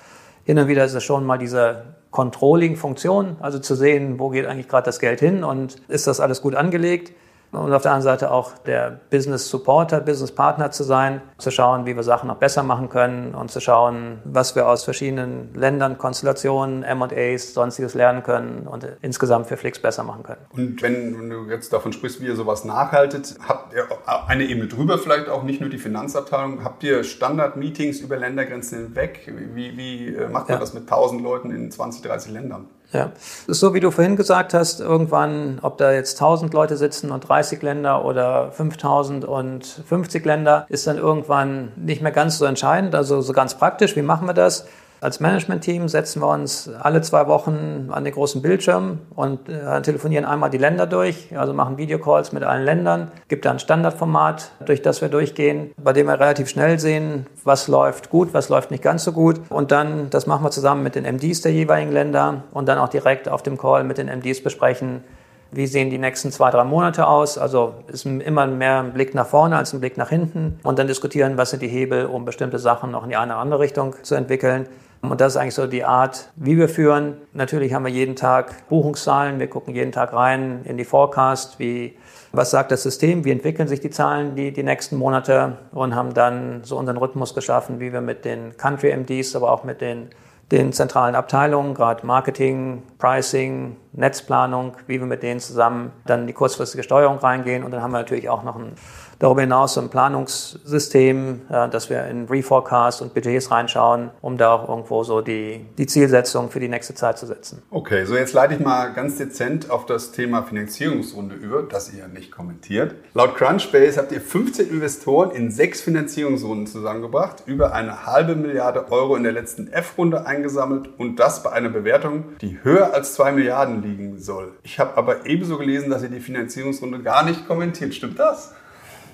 Hin und wieder ist es schon mal diese Controlling-Funktion, also zu sehen, wo geht eigentlich gerade das Geld hin und ist das alles gut angelegt. Und auf der anderen Seite auch der Business Supporter, Business Partner zu sein, zu schauen, wie wir Sachen noch besser machen können und zu schauen, was wir aus verschiedenen Ländern, Konstellationen, M&As, sonstiges lernen können und insgesamt für Flix besser machen können. Und wenn du jetzt davon sprichst, wie ihr sowas nachhaltet, habt ihr eine Ebene drüber vielleicht auch nicht nur die Finanzabteilung, habt ihr Standard-Meetings über Ländergrenzen hinweg? Wie, wie äh, macht man ja. das mit 1000 Leuten in 20, 30 Ländern? Ja, so wie du vorhin gesagt hast, irgendwann, ob da jetzt 1000 Leute sitzen und 30 Länder oder 5000 und 50 Länder, ist dann irgendwann nicht mehr ganz so entscheidend. Also so ganz praktisch, wie machen wir das? Als Management-Team setzen wir uns alle zwei Wochen an den großen Bildschirm und äh, telefonieren einmal die Länder durch, also machen Videocalls mit allen Ländern, gibt da ein Standardformat, durch das wir durchgehen, bei dem wir relativ schnell sehen, was läuft gut, was läuft nicht ganz so gut. Und dann, das machen wir zusammen mit den MDs der jeweiligen Länder und dann auch direkt auf dem Call mit den MDs besprechen, wie sehen die nächsten zwei, drei Monate aus. Also ist immer mehr ein Blick nach vorne als ein Blick nach hinten. Und dann diskutieren, was sind die Hebel, um bestimmte Sachen noch in die eine oder andere Richtung zu entwickeln. Und das ist eigentlich so die Art, wie wir führen. Natürlich haben wir jeden Tag Buchungszahlen. Wir gucken jeden Tag rein in die Forecast, wie, was sagt das System, wie entwickeln sich die Zahlen die, die nächsten Monate und haben dann so unseren Rhythmus geschaffen, wie wir mit den Country MDs, aber auch mit den den zentralen Abteilungen, gerade Marketing, Pricing, Netzplanung, wie wir mit denen zusammen dann die kurzfristige Steuerung reingehen. Und dann haben wir natürlich auch noch ein Darüber hinaus so ein Planungssystem, dass wir in Reforecast und Budgets reinschauen, um da auch irgendwo so die, die Zielsetzung für die nächste Zeit zu setzen. Okay, so jetzt leite ich mal ganz dezent auf das Thema Finanzierungsrunde über, das ihr nicht kommentiert. Laut Crunchbase habt ihr 15 Investoren in sechs Finanzierungsrunden zusammengebracht, über eine halbe Milliarde Euro in der letzten F-Runde eingesammelt und das bei einer Bewertung, die höher als zwei Milliarden liegen soll. Ich habe aber ebenso gelesen, dass ihr die Finanzierungsrunde gar nicht kommentiert. Stimmt das?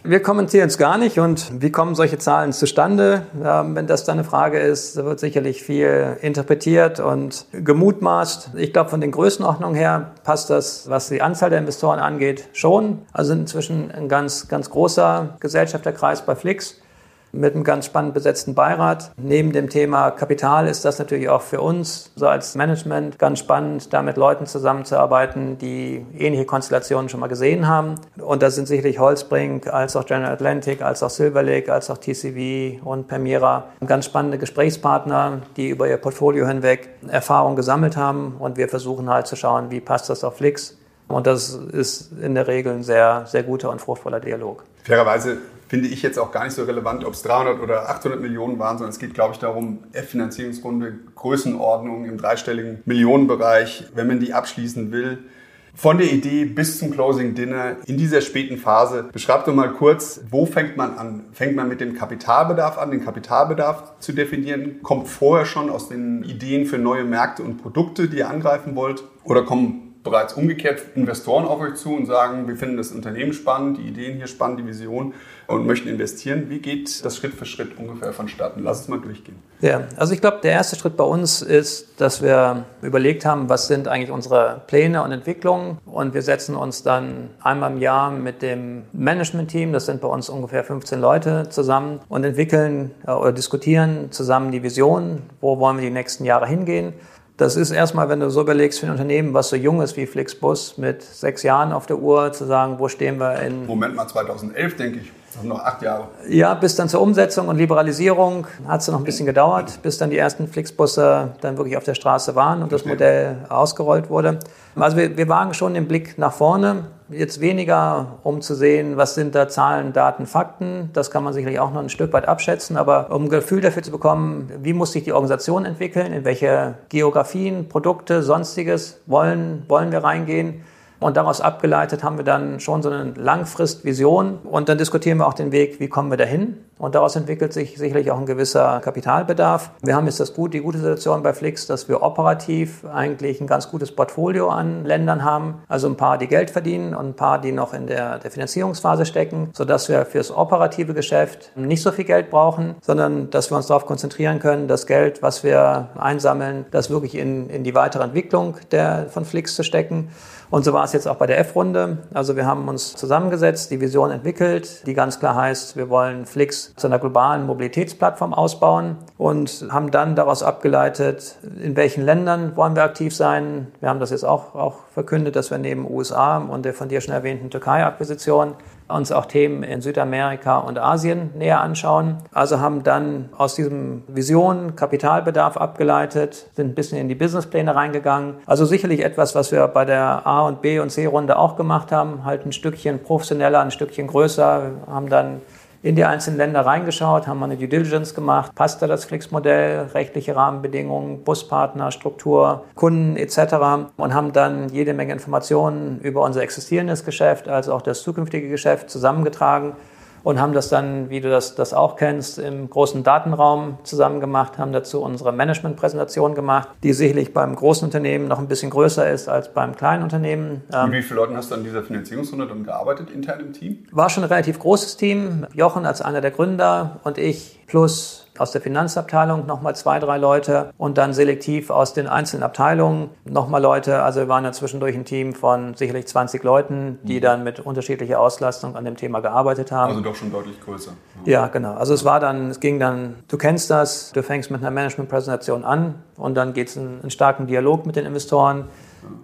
Wir kommentieren es gar nicht und wie kommen solche Zahlen zustande? Ähm, wenn das dann eine Frage ist, wird sicherlich viel interpretiert und gemutmaßt. Ich glaube, von den Größenordnungen her passt das, was die Anzahl der Investoren angeht, schon. Also inzwischen ein ganz, ganz großer Gesellschafterkreis bei Flix mit einem ganz spannend besetzten Beirat. Neben dem Thema Kapital ist das natürlich auch für uns so als Management ganz spannend, da mit Leuten zusammenzuarbeiten, die ähnliche Konstellationen schon mal gesehen haben. Und da sind sicherlich Holzbrink, als auch General Atlantic, als auch Silver Lake, als auch TCV und Permira ganz spannende Gesprächspartner, die über ihr Portfolio hinweg Erfahrung gesammelt haben. Und wir versuchen halt zu schauen, wie passt das auf Flix. Und das ist in der Regel ein sehr, sehr guter und fruchtvoller Dialog. Fairerweise finde ich jetzt auch gar nicht so relevant, ob es 300 oder 800 Millionen waren, sondern es geht, glaube ich, darum, F-Finanzierungsrunde, Größenordnung im dreistelligen Millionenbereich, wenn man die abschließen will. Von der Idee bis zum Closing Dinner in dieser späten Phase. Beschreib doch mal kurz, wo fängt man an? Fängt man mit dem Kapitalbedarf an, den Kapitalbedarf zu definieren? Kommt vorher schon aus den Ideen für neue Märkte und Produkte, die ihr angreifen wollt? Oder kommen bereits umgekehrt Investoren auf euch zu und sagen, wir finden das Unternehmen spannend, die Ideen hier spannend, die Vision und möchten investieren. Wie geht das Schritt für Schritt ungefähr vonstatten? Lass es mal durchgehen. Ja, also ich glaube, der erste Schritt bei uns ist, dass wir überlegt haben, was sind eigentlich unsere Pläne und Entwicklungen und wir setzen uns dann einmal im Jahr mit dem Management-Team, das sind bei uns ungefähr 15 Leute zusammen und entwickeln äh, oder diskutieren zusammen die Vision, wo wollen wir die nächsten Jahre hingehen das ist erstmal, wenn du so überlegst für ein Unternehmen, was so jung ist wie Flixbus, mit sechs Jahren auf der Uhr, zu sagen, wo stehen wir in... Moment mal, 2011 denke ich. Das haben noch acht Jahre. Ja, bis dann zur Umsetzung und Liberalisierung hat es noch ein bisschen gedauert, bis dann die ersten Flixbusse dann wirklich auf der Straße waren und das Modell ausgerollt wurde. Also wir, wir wagen schon den Blick nach vorne. Jetzt weniger, um zu sehen, was sind da Zahlen, Daten, Fakten. Das kann man sicherlich auch noch ein Stück weit abschätzen. Aber um ein Gefühl dafür zu bekommen, wie muss sich die Organisation entwickeln, in welche Geografien, Produkte, sonstiges wollen, wollen wir reingehen und daraus abgeleitet haben wir dann schon so eine Langfristvision und dann diskutieren wir auch den Weg, wie kommen wir dahin. Und daraus entwickelt sich sicherlich auch ein gewisser Kapitalbedarf. Wir haben jetzt das gut, die gute Situation bei Flix, dass wir operativ eigentlich ein ganz gutes Portfolio an Ländern haben. Also ein paar, die Geld verdienen und ein paar, die noch in der, der Finanzierungsphase stecken, sodass wir fürs operative Geschäft nicht so viel Geld brauchen, sondern dass wir uns darauf konzentrieren können, das Geld, was wir einsammeln, das wirklich in, in die weitere Entwicklung der, von Flix zu stecken. Und so war es jetzt auch bei der F-Runde. Also wir haben uns zusammengesetzt, die Vision entwickelt, die ganz klar heißt, wir wollen Flix zu einer globalen Mobilitätsplattform ausbauen und haben dann daraus abgeleitet, in welchen Ländern wollen wir aktiv sein. Wir haben das jetzt auch, auch verkündet, dass wir neben USA und der von dir schon erwähnten Türkei-Akquisition uns auch Themen in Südamerika und Asien näher anschauen. Also haben dann aus diesem Vision Kapitalbedarf abgeleitet, sind ein bisschen in die Businesspläne reingegangen. Also sicherlich etwas, was wir bei der A und B und C Runde auch gemacht haben, halt ein Stückchen professioneller, ein Stückchen größer, haben dann in die einzelnen Länder reingeschaut, haben eine Due Diligence gemacht, passt da das Flix-Modell, rechtliche Rahmenbedingungen, Buspartner, Struktur, Kunden etc. und haben dann jede Menge Informationen über unser existierendes Geschäft als auch das zukünftige Geschäft zusammengetragen und haben das dann, wie du das, das auch kennst, im großen Datenraum zusammen gemacht, haben dazu unsere Management-Präsentation gemacht, die sicherlich beim großen Unternehmen noch ein bisschen größer ist als beim kleinen Unternehmen. Und wie viele Leute hast du an dieser Finanzierungsrunde dann gearbeitet intern im Team? War schon ein relativ großes Team. Jochen als einer der Gründer und ich plus aus der Finanzabteilung nochmal zwei, drei Leute und dann selektiv aus den einzelnen Abteilungen nochmal Leute. Also wir waren ja zwischendurch ein Team von sicherlich 20 Leuten, die mhm. dann mit unterschiedlicher Auslastung an dem Thema gearbeitet haben. Also doch schon deutlich größer. Ja, ja genau. Also es war dann, es ging dann, du kennst das, du fängst mit einer Management-Präsentation an und dann geht es in einen starken Dialog mit den Investoren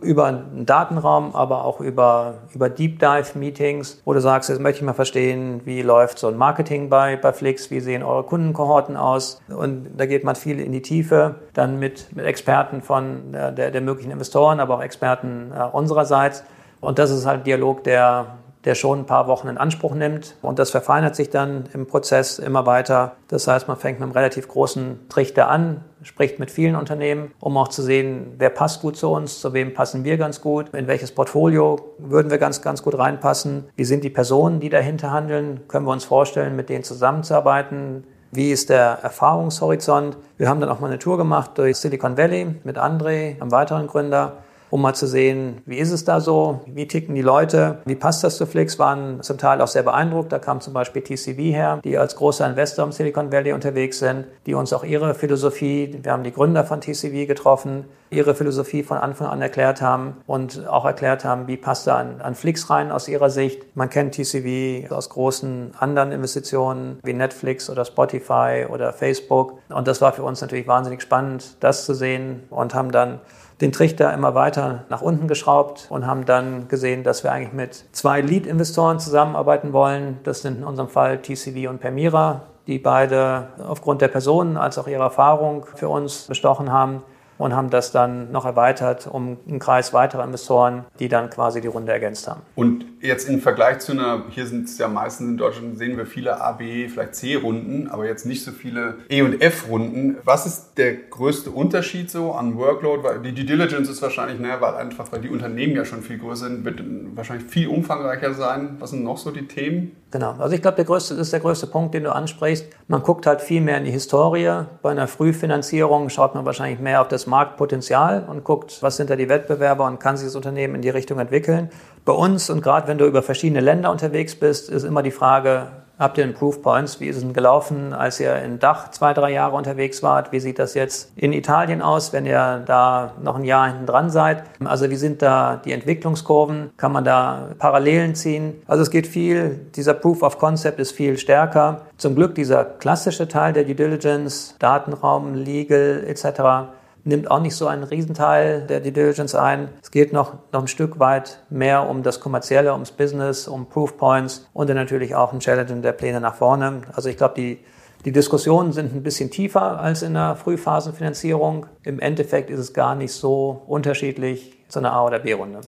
über einen Datenraum, aber auch über, über Deep Dive Meetings, wo du sagst, jetzt möchte ich mal verstehen, wie läuft so ein Marketing bei, bei Flix, wie sehen eure Kundenkohorten aus? Und da geht man viel in die Tiefe, dann mit, mit Experten von der, der möglichen Investoren, aber auch Experten äh, unsererseits. Und das ist halt Dialog, der der schon ein paar Wochen in Anspruch nimmt. Und das verfeinert sich dann im Prozess immer weiter. Das heißt, man fängt mit einem relativ großen Trichter an, spricht mit vielen Unternehmen, um auch zu sehen, wer passt gut zu uns, zu wem passen wir ganz gut, in welches Portfolio würden wir ganz, ganz gut reinpassen, wie sind die Personen, die dahinter handeln, können wir uns vorstellen, mit denen zusammenzuarbeiten, wie ist der Erfahrungshorizont. Wir haben dann auch mal eine Tour gemacht durch Silicon Valley mit André, einem weiteren Gründer, um mal zu sehen, wie ist es da so, wie ticken die Leute, wie passt das zu Flix, waren zum Teil auch sehr beeindruckt. Da kam zum Beispiel TCV her, die als großer Investor im Silicon Valley unterwegs sind, die uns auch ihre Philosophie, wir haben die Gründer von TCV getroffen, ihre Philosophie von Anfang an erklärt haben und auch erklärt haben, wie passt da an, an Flix rein aus ihrer Sicht. Man kennt TCV aus großen anderen Investitionen wie Netflix oder Spotify oder Facebook. Und das war für uns natürlich wahnsinnig spannend, das zu sehen und haben dann den Trichter immer weiter nach unten geschraubt und haben dann gesehen, dass wir eigentlich mit zwei Lead-Investoren zusammenarbeiten wollen. Das sind in unserem Fall TCV und Permira, die beide aufgrund der Personen als auch ihrer Erfahrung für uns bestochen haben und haben das dann noch erweitert um einen Kreis weiterer Investoren, die dann quasi die Runde ergänzt haben. Und jetzt im Vergleich zu einer, hier sind es ja meistens in Deutschland, sehen wir viele A, B, vielleicht C-Runden, aber jetzt nicht so viele E- und F-Runden. Was ist der größte Unterschied so an Workload? Weil die Due Diligence ist wahrscheinlich, ne, weil einfach, weil die Unternehmen ja schon viel größer sind, wird wahrscheinlich viel umfangreicher sein. Was sind noch so die Themen? Genau. Also ich glaube, der größte ist der größte Punkt, den du ansprichst. Man guckt halt viel mehr in die Historie. Bei einer Frühfinanzierung schaut man wahrscheinlich mehr auf das Marktpotenzial und guckt, was sind da die Wettbewerber und kann sich das Unternehmen in die Richtung entwickeln. Bei uns und gerade wenn du über verschiedene Länder unterwegs bist, ist immer die Frage, Habt ihr einen Proof Points? Wie ist es denn gelaufen, als ihr in Dach zwei, drei Jahre unterwegs wart? Wie sieht das jetzt in Italien aus, wenn ihr da noch ein Jahr hinten dran seid? Also wie sind da die Entwicklungskurven? Kann man da Parallelen ziehen? Also es geht viel, dieser Proof of Concept ist viel stärker. Zum Glück dieser klassische Teil der Due Diligence, Datenraum, Legal etc nimmt auch nicht so einen Riesenteil der Due Diligence ein. Es geht noch, noch ein Stück weit mehr um das Kommerzielle, ums Business, um Proof Points und dann natürlich auch ein Challenge der Pläne nach vorne. Also ich glaube, die, die Diskussionen sind ein bisschen tiefer als in der Frühphasenfinanzierung. Im Endeffekt ist es gar nicht so unterschiedlich zu einer A- oder B-Runde.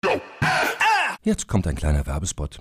Jetzt kommt ein kleiner Werbespot.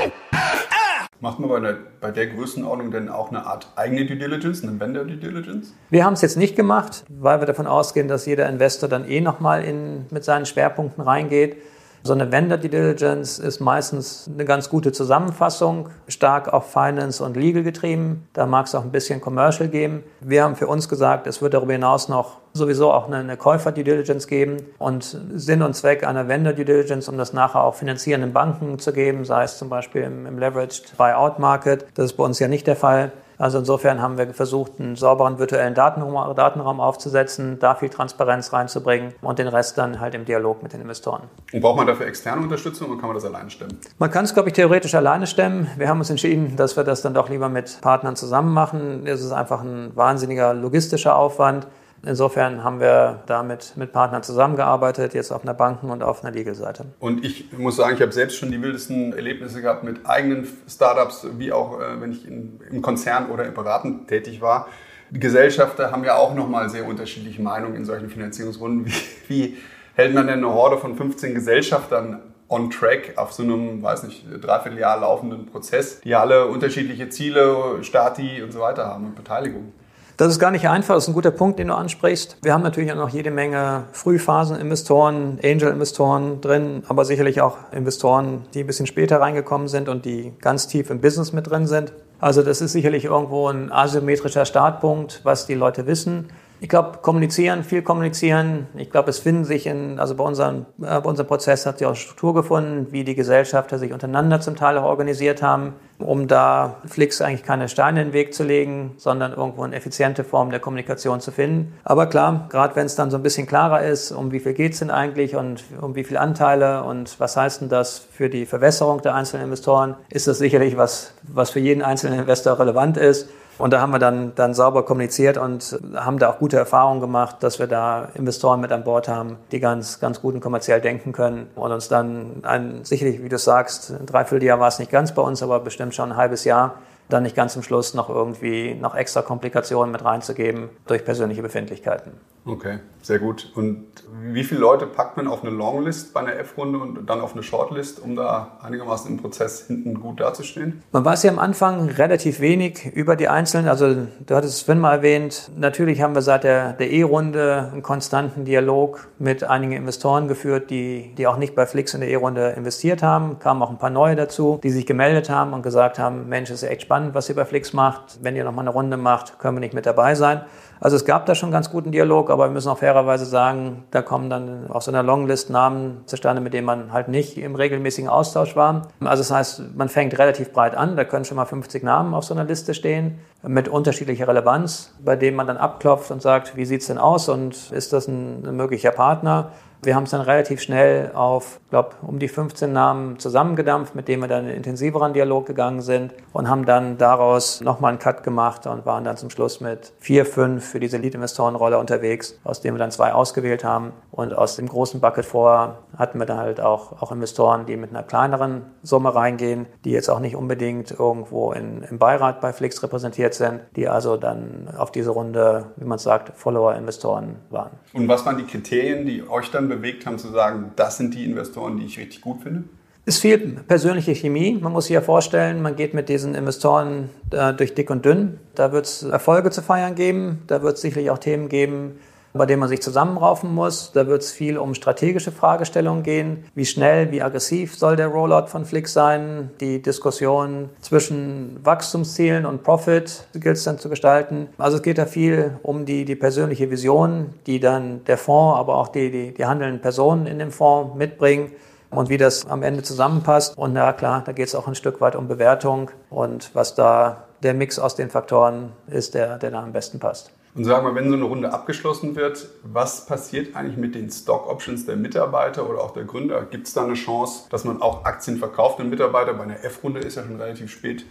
Macht man bei der, bei der Größenordnung denn auch eine Art eigene Due Diligence, eine Vendor Due Diligence? Wir haben es jetzt nicht gemacht, weil wir davon ausgehen, dass jeder Investor dann eh nochmal mit seinen Schwerpunkten reingeht. So eine Vendor Due Diligence ist meistens eine ganz gute Zusammenfassung, stark auf Finance und Legal getrieben. Da mag es auch ein bisschen Commercial geben. Wir haben für uns gesagt, es wird darüber hinaus noch sowieso auch eine, eine Käufer-Due Diligence geben und Sinn und Zweck einer Vendor-Due Diligence, um das nachher auch finanzierenden Banken zu geben, sei es zum Beispiel im, im Leveraged Buyout-Market. Das ist bei uns ja nicht der Fall. Also insofern haben wir versucht, einen sauberen virtuellen Datenraum, Datenraum aufzusetzen, da viel Transparenz reinzubringen und den Rest dann halt im Dialog mit den Investoren. Und braucht man dafür externe Unterstützung oder kann man das alleine stemmen? Man kann es, glaube ich, theoretisch alleine stemmen. Wir haben uns entschieden, dass wir das dann doch lieber mit Partnern zusammen machen. Es ist einfach ein wahnsinniger logistischer Aufwand. Insofern haben wir damit mit Partnern zusammengearbeitet, jetzt auf einer Banken- und auf einer Legal-Seite. Und ich muss sagen, ich habe selbst schon die wildesten Erlebnisse gehabt mit eigenen Startups, wie auch äh, wenn ich in, im Konzern oder im Beraten tätig war. Die Gesellschafter haben ja auch nochmal sehr unterschiedliche Meinungen in solchen Finanzierungsrunden. Wie, wie hält man denn eine Horde von 15 Gesellschaftern on track auf so einem, weiß nicht, dreiviertel Jahr laufenden Prozess, die alle unterschiedliche Ziele, Stati und so weiter haben und Beteiligung? Das ist gar nicht einfach, das ist ein guter Punkt, den du ansprichst. Wir haben natürlich auch noch jede Menge Frühphasen-Investoren, Angel-Investoren drin, aber sicherlich auch Investoren, die ein bisschen später reingekommen sind und die ganz tief im Business mit drin sind. Also das ist sicherlich irgendwo ein asymmetrischer Startpunkt, was die Leute wissen. Ich glaube, kommunizieren, viel kommunizieren. Ich glaube, es finden sich in, also bei unserem, äh, bei unserem Prozess hat sich auch Struktur gefunden, wie die Gesellschafter sich untereinander zum Teil auch organisiert haben, um da Flix eigentlich keine Steine in den Weg zu legen, sondern irgendwo eine effiziente Form der Kommunikation zu finden. Aber klar, gerade wenn es dann so ein bisschen klarer ist, um wie viel geht es denn eigentlich und um wie viele Anteile und was heißt denn das für die Verwässerung der einzelnen Investoren, ist das sicherlich was, was für jeden einzelnen Investor relevant ist. Und da haben wir dann, dann sauber kommuniziert und haben da auch gute Erfahrungen gemacht, dass wir da Investoren mit an Bord haben, die ganz, ganz gut und kommerziell denken können und uns dann ein, sicherlich, wie du sagst, ein Dreivierteljahr war es nicht ganz bei uns, aber bestimmt schon ein halbes Jahr dann nicht ganz zum Schluss noch irgendwie noch extra Komplikationen mit reinzugeben durch persönliche Befindlichkeiten. Okay, sehr gut. Und wie viele Leute packt man auf eine Longlist bei einer F-Runde und dann auf eine Shortlist, um da einigermaßen im Prozess hinten gut dazustehen? Man weiß ja am Anfang relativ wenig über die Einzelnen. Also du hattest es Sven mal erwähnt. Natürlich haben wir seit der, E-Runde einen konstanten Dialog mit einigen Investoren geführt, die, die auch nicht bei Flix in der E-Runde investiert haben. Kamen auch ein paar neue dazu, die sich gemeldet haben und gesagt haben, Mensch, ist ja echt spannend, was ihr bei Flix macht. Wenn ihr noch mal eine Runde macht, können wir nicht mit dabei sein. Also es gab da schon ganz guten Dialog, aber wir müssen auch fairerweise sagen, da kommen dann auf so einer Longlist Namen zustande, mit denen man halt nicht im regelmäßigen Austausch war. Also das heißt, man fängt relativ breit an, da können schon mal 50 Namen auf so einer Liste stehen mit unterschiedlicher Relevanz, bei denen man dann abklopft und sagt, wie sieht's denn aus und ist das ein möglicher Partner? Wir haben es dann relativ schnell auf, glaube um die 15 Namen zusammengedampft, mit denen wir dann in intensiveren Dialog gegangen sind und haben dann daraus nochmal einen Cut gemacht und waren dann zum Schluss mit vier, fünf für diese Lead-Investoren-Rolle unterwegs, aus denen wir dann zwei ausgewählt haben. Und aus dem großen Bucket vor hatten wir dann halt auch, auch Investoren, die mit einer kleineren Summe reingehen, die jetzt auch nicht unbedingt irgendwo in, im Beirat bei Flix repräsentiert sind, die also dann auf diese Runde, wie man sagt, Follower-Investoren waren. Und was waren die Kriterien, die euch dann bewegt haben zu sagen, das sind die Investoren, die ich richtig gut finde? Es fehlt persönliche Chemie. Man muss sich ja vorstellen, man geht mit diesen Investoren äh, durch dick und dünn. Da wird es Erfolge zu feiern geben. Da wird es sicherlich auch Themen geben, bei denen man sich zusammenraufen muss. Da wird es viel um strategische Fragestellungen gehen. Wie schnell, wie aggressiv soll der Rollout von Flix sein? Die Diskussion zwischen Wachstumszielen und Profit gilt es dann zu gestalten. Also es geht da viel um die, die persönliche Vision, die dann der Fonds, aber auch die, die, die handelnden Personen in dem Fonds mitbringen und wie das am Ende zusammenpasst. Und na klar, da geht es auch ein Stück weit um Bewertung und was da der Mix aus den Faktoren ist, der, der da am besten passt. Und sagen wir, wenn so eine Runde abgeschlossen wird, was passiert eigentlich mit den Stock Options der Mitarbeiter oder auch der Gründer? Gibt es da eine Chance, dass man auch Aktien verkauft den Mitarbeiter? Bei einer F-Runde ist ja schon relativ spät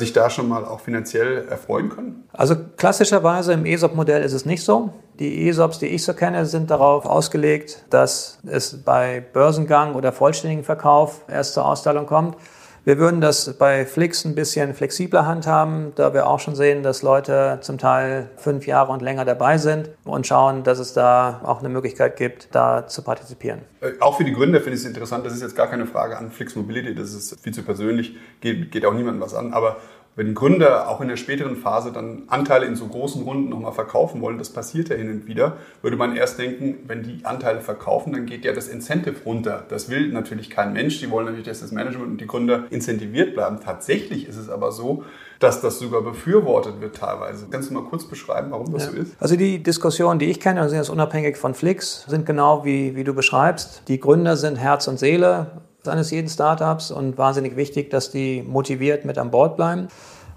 sich da schon mal auch finanziell erfreuen können? Also klassischerweise im ESOP-Modell ist es nicht so. Die ESOPs, die ich so kenne, sind darauf ausgelegt, dass es bei Börsengang oder vollständigen Verkauf erst zur Auszahlung kommt. Wir würden das bei Flix ein bisschen flexibler handhaben, da wir auch schon sehen, dass Leute zum Teil fünf Jahre und länger dabei sind und schauen, dass es da auch eine Möglichkeit gibt, da zu partizipieren. Äh, auch für die Gründer finde ich es interessant. Das ist jetzt gar keine Frage an Flix Mobility, das ist viel zu persönlich, geht, geht auch niemandem was an. Aber Wenn Gründer auch in der späteren Phase dann Anteile in so großen Runden nochmal verkaufen wollen, das passiert ja hin und wieder, würde man erst denken, wenn die Anteile verkaufen, dann geht ja das Incentive runter. Das will natürlich kein Mensch. Die wollen natürlich, dass das Management und die Gründer incentiviert bleiben. Tatsächlich ist es aber so, dass das sogar befürwortet wird teilweise. Kannst du mal kurz beschreiben, warum das ja. so ist? Also die Diskussionen, die ich kenne, sind jetzt unabhängig von Flix, sind genau wie, wie du beschreibst. Die Gründer sind Herz und Seele eines jeden Startups und wahnsinnig wichtig, dass die motiviert mit an Bord bleiben.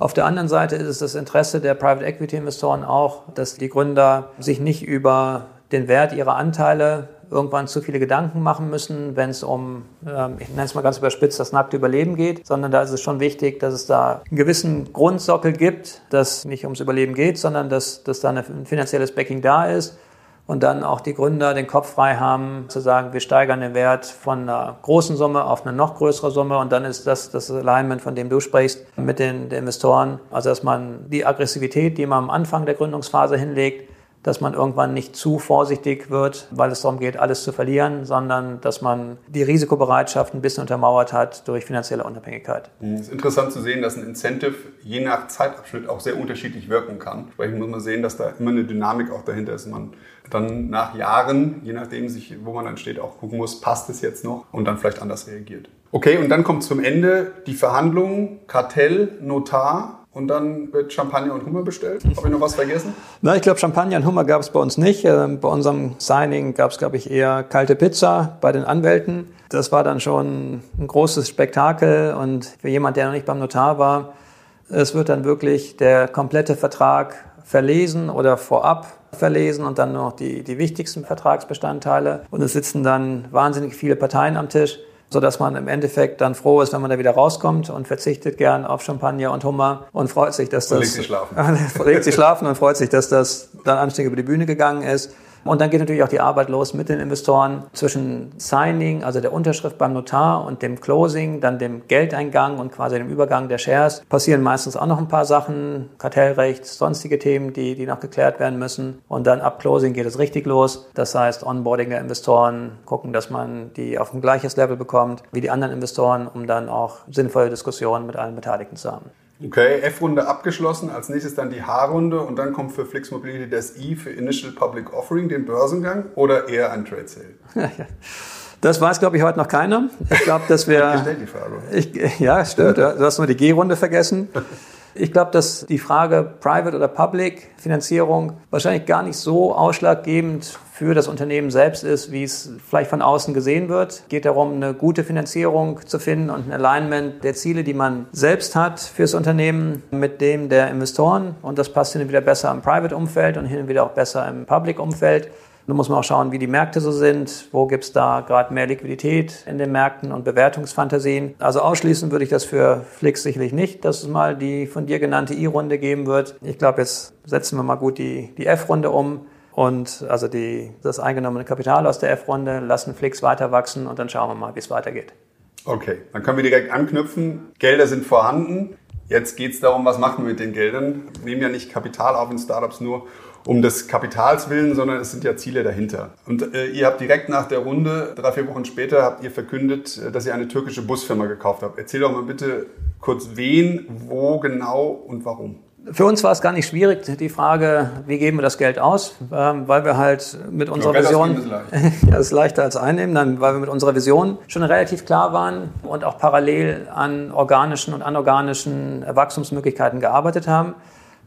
Auf der anderen Seite ist es das Interesse der Private Equity Investoren auch, dass die Gründer sich nicht über den Wert ihrer Anteile irgendwann zu viele Gedanken machen müssen, wenn es um, ähm, ich nenne es mal ganz überspitzt, das nackte Überleben geht, sondern da ist es schon wichtig, dass es da einen gewissen Grundsockel gibt, dass nicht ums Überleben geht, sondern dass, dass da ein finanzielles Backing da ist und dann auch die Gründer den Kopf frei haben, zu sagen, wir steigern den Wert von einer großen Summe auf eine noch größere Summe und dann ist das das Alignment, von dem du sprichst, mit den, den Investoren. Also dass man die Aggressivität, die man am Anfang der Gründungsphase hinlegt, dass man irgendwann nicht zu vorsichtig wird, weil es darum geht, alles zu verlieren, sondern dass man die Risikobereitschaft ein bisschen untermauert hat durch finanzielle Unabhängigkeit. Es ist interessant zu sehen, dass ein Incentive je nach Zeitabschnitt auch sehr unterschiedlich wirken kann. Vielleicht muss man sehen, dass da immer eine Dynamik auch dahinter ist. Man dann nach Jahren, je nachdem, sich, wo man dann steht, auch gucken muss, passt es jetzt noch und dann vielleicht anders reagiert. Okay, und dann kommt zum Ende die Verhandlungen, Kartell, Notar und dann wird Champagner und Hummer bestellt. Habe ich noch was vergessen? Na, ich glaube, Champagner und Hummer gab es bei uns nicht. Ähm, bei unserem Signing gab es, glaube ich, eher kalte Pizza bei den Anwälten. Das war dann schon ein großes Spektakel und für jemand, der noch nicht beim Notar war, es wird dann wirklich der komplette Vertrag verlesen oder vorab verlesen und dann noch die, die wichtigsten Vertragsbestandteile. Und es sitzen dann wahnsinnig viele Parteien am Tisch sodass man im Endeffekt dann froh ist, wenn man da wieder rauskommt und verzichtet gern auf Champagner und Hummer und freut sich, dass das... Und legt sich schlafen. legt sich schlafen und freut sich, dass das dann anständig über die Bühne gegangen ist. Und dann geht natürlich auch die Arbeit los mit den Investoren zwischen Signing, also der Unterschrift beim Notar und dem Closing, dann dem Geldeingang und quasi dem Übergang der Shares. Passieren meistens auch noch ein paar Sachen, Kartellrecht, sonstige Themen, die, die noch geklärt werden müssen. Und dann ab Closing geht es richtig los. Das heißt, Onboarding der Investoren, gucken, dass man die auf ein gleiches Level bekommt wie die anderen Investoren, um dann auch sinnvolle Diskussionen mit allen Beteiligten zu haben. Okay, F-Runde abgeschlossen, als nächstes dann die H-Runde und dann kommt für Flix Mobility das I für Initial Public Offering, den Börsengang oder eher ein Trade Sale? Das weiß, glaube ich, heute noch keiner. Ich glaube, dass wir. gestellt die Frage. Ich, ja, stimmt. Du hast nur die G-Runde vergessen. Ich glaube, dass die Frage Private oder Public Finanzierung wahrscheinlich gar nicht so ausschlaggebend für das Unternehmen selbst ist, wie es vielleicht von außen gesehen wird. Es geht darum, eine gute Finanzierung zu finden und ein Alignment der Ziele, die man selbst hat fürs Unternehmen mit dem der Investoren. Und das passt hin und wieder besser im Private-Umfeld und hin und wieder auch besser im Public-Umfeld. Nun muss man auch schauen, wie die Märkte so sind, wo gibt es da gerade mehr Liquidität in den Märkten und Bewertungsfantasien. Also ausschließen würde ich das für Flix sicherlich nicht, dass es mal die von dir genannte I-Runde geben wird. Ich glaube, jetzt setzen wir mal gut die, die F-Runde um und also die, das eingenommene Kapital aus der F-Runde, lassen Flix weiter wachsen und dann schauen wir mal, wie es weitergeht. Okay, dann können wir direkt anknüpfen. Gelder sind vorhanden. Jetzt geht es darum, was machen wir mit den Geldern. Wir nehmen ja nicht Kapital auf in Startups nur, um des Kapitals willen, sondern es sind ja Ziele dahinter. Und äh, ihr habt direkt nach der Runde, drei, vier Wochen später, habt ihr verkündet, äh, dass ihr eine türkische Busfirma gekauft habt. Erzähl doch mal bitte kurz wen, wo genau und warum. Für uns war es gar nicht schwierig, die Frage, wie geben wir das Geld aus, ähm, weil wir halt mit unserer ja, Vision, ist ja, das ist leichter als einnehmen, dann, weil wir mit unserer Vision schon relativ klar waren und auch parallel an organischen und anorganischen Wachstumsmöglichkeiten gearbeitet haben.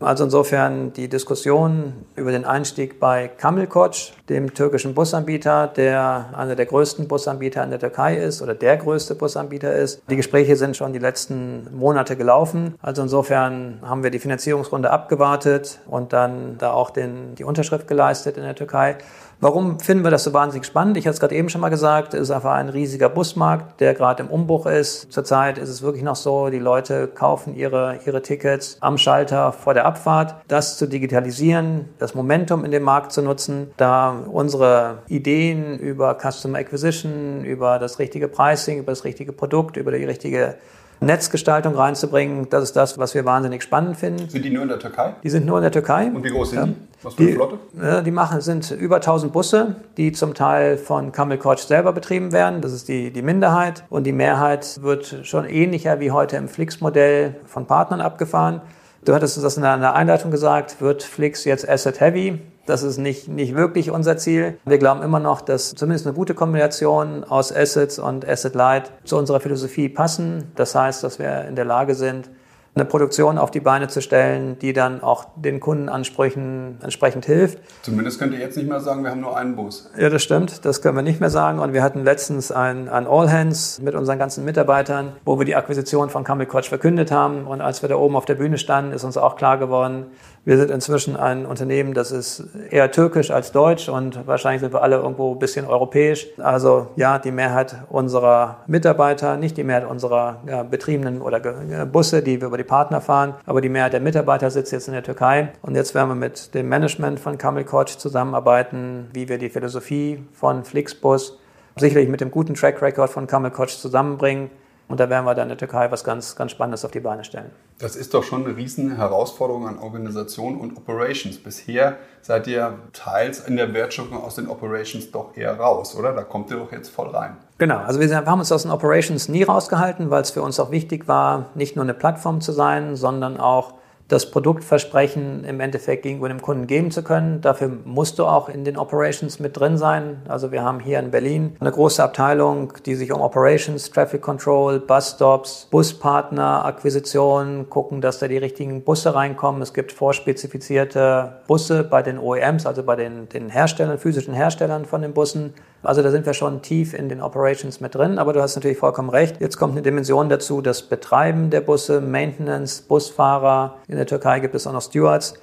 Also insofern die Diskussion über den Einstieg bei Kamilkoc, dem türkischen Busanbieter, der einer der größten Busanbieter in der Türkei ist oder der größte Busanbieter ist. Die Gespräche sind schon die letzten Monate gelaufen. Also insofern haben wir die Finanzierungsrunde abgewartet und dann da auch den, die Unterschrift geleistet in der Türkei. Warum finden wir das so wahnsinnig spannend? Ich hatte es gerade eben schon mal gesagt, es ist einfach ein riesiger Busmarkt, der gerade im Umbruch ist. Zurzeit ist es wirklich noch so, die Leute kaufen ihre, ihre Tickets am Schalter vor der Abfahrt. Das zu digitalisieren, das Momentum in dem Markt zu nutzen, da unsere Ideen über Customer Acquisition, über das richtige Pricing, über das richtige Produkt, über die richtige Netzgestaltung reinzubringen. Das ist das, was wir wahnsinnig spannend finden. Sind die nur in der Türkei? Die sind nur in der Türkei. Und wie groß sind Ja. die? Was für eine Die, Flotte? äh, die machen, sind über 1000 Busse, die zum Teil von Coach selber betrieben werden. Das ist die, die Minderheit. Und die Mehrheit wird schon ähnlicher wie heute im Flix-Modell von Partnern abgefahren. Du hattest das in der Einleitung gesagt, wird Flix jetzt Asset Heavy? Das ist nicht, nicht wirklich unser Ziel. Wir glauben immer noch, dass zumindest eine gute Kombination aus Assets und Asset Light zu unserer Philosophie passen. Das heißt, dass wir in der Lage sind, eine Produktion auf die Beine zu stellen, die dann auch den Kundenansprüchen entsprechend hilft. Zumindest könnt ihr jetzt nicht mehr sagen, wir haben nur einen Bus. Ja, das stimmt. Das können wir nicht mehr sagen. Und wir hatten letztens ein, ein All Hands mit unseren ganzen Mitarbeitern, wo wir die Akquisition von Camel Coach verkündet haben. Und als wir da oben auf der Bühne standen, ist uns auch klar geworden, wir sind inzwischen ein Unternehmen, das ist eher türkisch als deutsch und wahrscheinlich sind wir alle irgendwo ein bisschen europäisch. Also ja, die Mehrheit unserer Mitarbeiter, nicht die Mehrheit unserer ja, betriebenen oder Ge- Busse, die wir über die Partner fahren, aber die Mehrheit der Mitarbeiter sitzt jetzt in der Türkei. Und jetzt werden wir mit dem Management von Camel zusammenarbeiten, wie wir die Philosophie von Flixbus sicherlich mit dem guten Track Record von Camel zusammenbringen. Und da werden wir dann in der Türkei was ganz, ganz Spannendes auf die Beine stellen. Das ist doch schon eine riesen Herausforderung an Organisation und Operations. Bisher seid ihr teils in der Wertschöpfung aus den Operations doch eher raus, oder? Da kommt ihr doch jetzt voll rein. Genau, also wir haben uns aus den Operations nie rausgehalten, weil es für uns auch wichtig war, nicht nur eine Plattform zu sein, sondern auch das Produktversprechen im Endeffekt gegenüber dem Kunden geben zu können. Dafür musst du auch in den Operations mit drin sein. Also wir haben hier in Berlin eine große Abteilung, die sich um Operations, Traffic Control, Busstops, Buspartner, Akquisition, gucken, dass da die richtigen Busse reinkommen. Es gibt vorspezifizierte Busse bei den OEMs, also bei den, den Herstellern, physischen Herstellern von den Bussen. Also da sind wir schon tief in den Operations mit drin, aber du hast natürlich vollkommen recht. Jetzt kommt eine Dimension dazu, das Betreiben der Busse, Maintenance, Busfahrer. In der Türkei gibt es auch noch Stewards.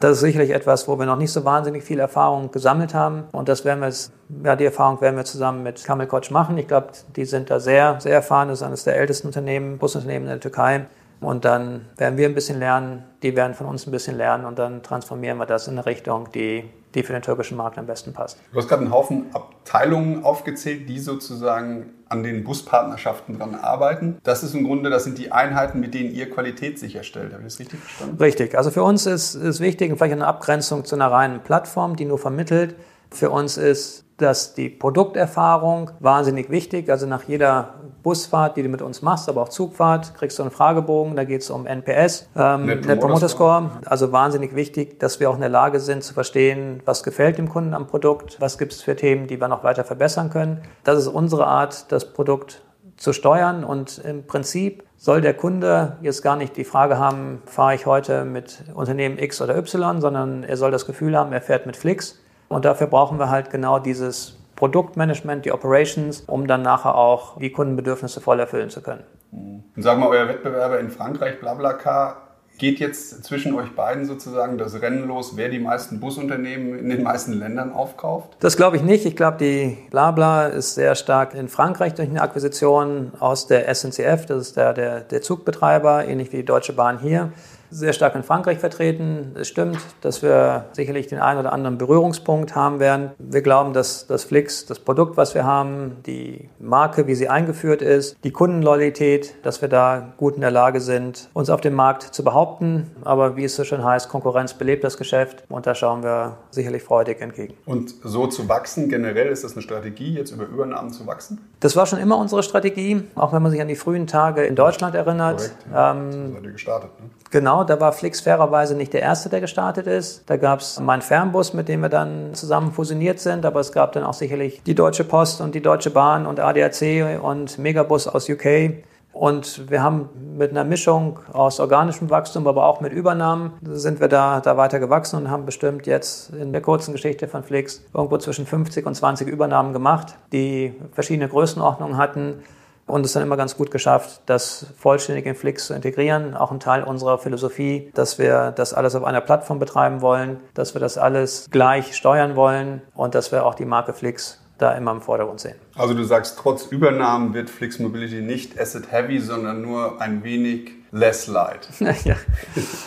Das ist sicherlich etwas, wo wir noch nicht so wahnsinnig viel Erfahrung gesammelt haben. Und das werden wir jetzt, ja, die Erfahrung werden wir zusammen mit Camel Coach machen. Ich glaube, die sind da sehr, sehr erfahren. Das ist eines der ältesten Unternehmen, Busunternehmen in der Türkei. Und dann werden wir ein bisschen lernen, die werden von uns ein bisschen lernen und dann transformieren wir das in eine Richtung, die, die für den türkischen Markt am besten passt. Du hast gerade einen Haufen Abteilungen aufgezählt, die sozusagen an den Buspartnerschaften dran arbeiten. Das ist im Grunde, das sind die Einheiten, mit denen ihr Qualität sicherstellt. Habe ich das richtig verstanden? Richtig. Also für uns ist, ist wichtig, und vielleicht eine Abgrenzung zu einer reinen Plattform, die nur vermittelt. Für uns ist dass die Produkterfahrung wahnsinnig wichtig. Also nach jeder Busfahrt, die du mit uns machst, aber auch Zugfahrt, kriegst du einen Fragebogen. Da geht es um NPS, ähm, Net Net Promoter Promoter Score. Also wahnsinnig wichtig, dass wir auch in der Lage sind zu verstehen, was gefällt dem Kunden am Produkt, was gibt es für Themen, die wir noch weiter verbessern können. Das ist unsere Art, das Produkt zu steuern und im Prinzip soll der Kunde jetzt gar nicht die Frage haben, fahre ich heute mit Unternehmen X oder Y, sondern er soll das Gefühl haben, er fährt mit Flix. Und dafür brauchen wir halt genau dieses Produktmanagement, die Operations, um dann nachher auch die Kundenbedürfnisse voll erfüllen zu können. Und sagen wir, euer Wettbewerber in Frankreich, BlaBlaCar, geht jetzt zwischen euch beiden sozusagen das Rennen los, wer die meisten Busunternehmen in den meisten Ländern aufkauft? Das glaube ich nicht. Ich glaube, die Blabla ist sehr stark in Frankreich durch eine Akquisition aus der SNCF, das ist der, der, der Zugbetreiber, ähnlich wie die Deutsche Bahn hier sehr stark in Frankreich vertreten. Es stimmt, dass wir sicherlich den einen oder anderen Berührungspunkt haben werden. Wir glauben, dass das Flix, das Produkt, was wir haben, die Marke, wie sie eingeführt ist, die Kundenloyalität, dass wir da gut in der Lage sind, uns auf dem Markt zu behaupten. Aber wie es so schön heißt, Konkurrenz belebt das Geschäft und da schauen wir sicherlich freudig entgegen. Und so zu wachsen, generell ist das eine Strategie, jetzt über Übernahmen zu wachsen? Das war schon immer unsere Strategie, auch wenn man sich an die frühen Tage in Deutschland erinnert. Korrekt, ja. Ähm, so seid ihr gestartet, ne? Genau, da war Flix fairerweise nicht der erste, der gestartet ist. Da gab es meinen Fernbus, mit dem wir dann zusammen fusioniert sind, aber es gab dann auch sicherlich die Deutsche Post und die Deutsche Bahn und ADAC und Megabus aus UK. Und wir haben mit einer Mischung aus organischem Wachstum, aber auch mit Übernahmen, sind wir da, da weiter gewachsen und haben bestimmt jetzt in der kurzen Geschichte von Flix irgendwo zwischen 50 und 20 Übernahmen gemacht, die verschiedene Größenordnungen hatten und es dann immer ganz gut geschafft, das vollständig in Flix zu integrieren. Auch ein Teil unserer Philosophie, dass wir das alles auf einer Plattform betreiben wollen, dass wir das alles gleich steuern wollen und dass wir auch die Marke Flix da immer im Vordergrund sehen. Also du sagst, trotz Übernahmen wird Flix Mobility nicht asset heavy, sondern nur ein wenig less light. ja.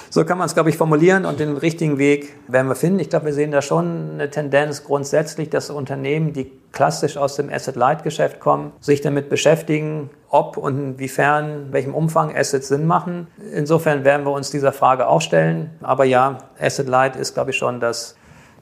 So kann man es, glaube ich, formulieren und den richtigen Weg werden wir finden. Ich glaube, wir sehen da schon eine Tendenz grundsätzlich, dass Unternehmen, die klassisch aus dem Asset-Light-Geschäft kommen, sich damit beschäftigen, ob und inwiefern, welchem Umfang Assets Sinn machen. Insofern werden wir uns dieser Frage auch stellen. Aber ja, Asset-Light ist, glaube ich, schon das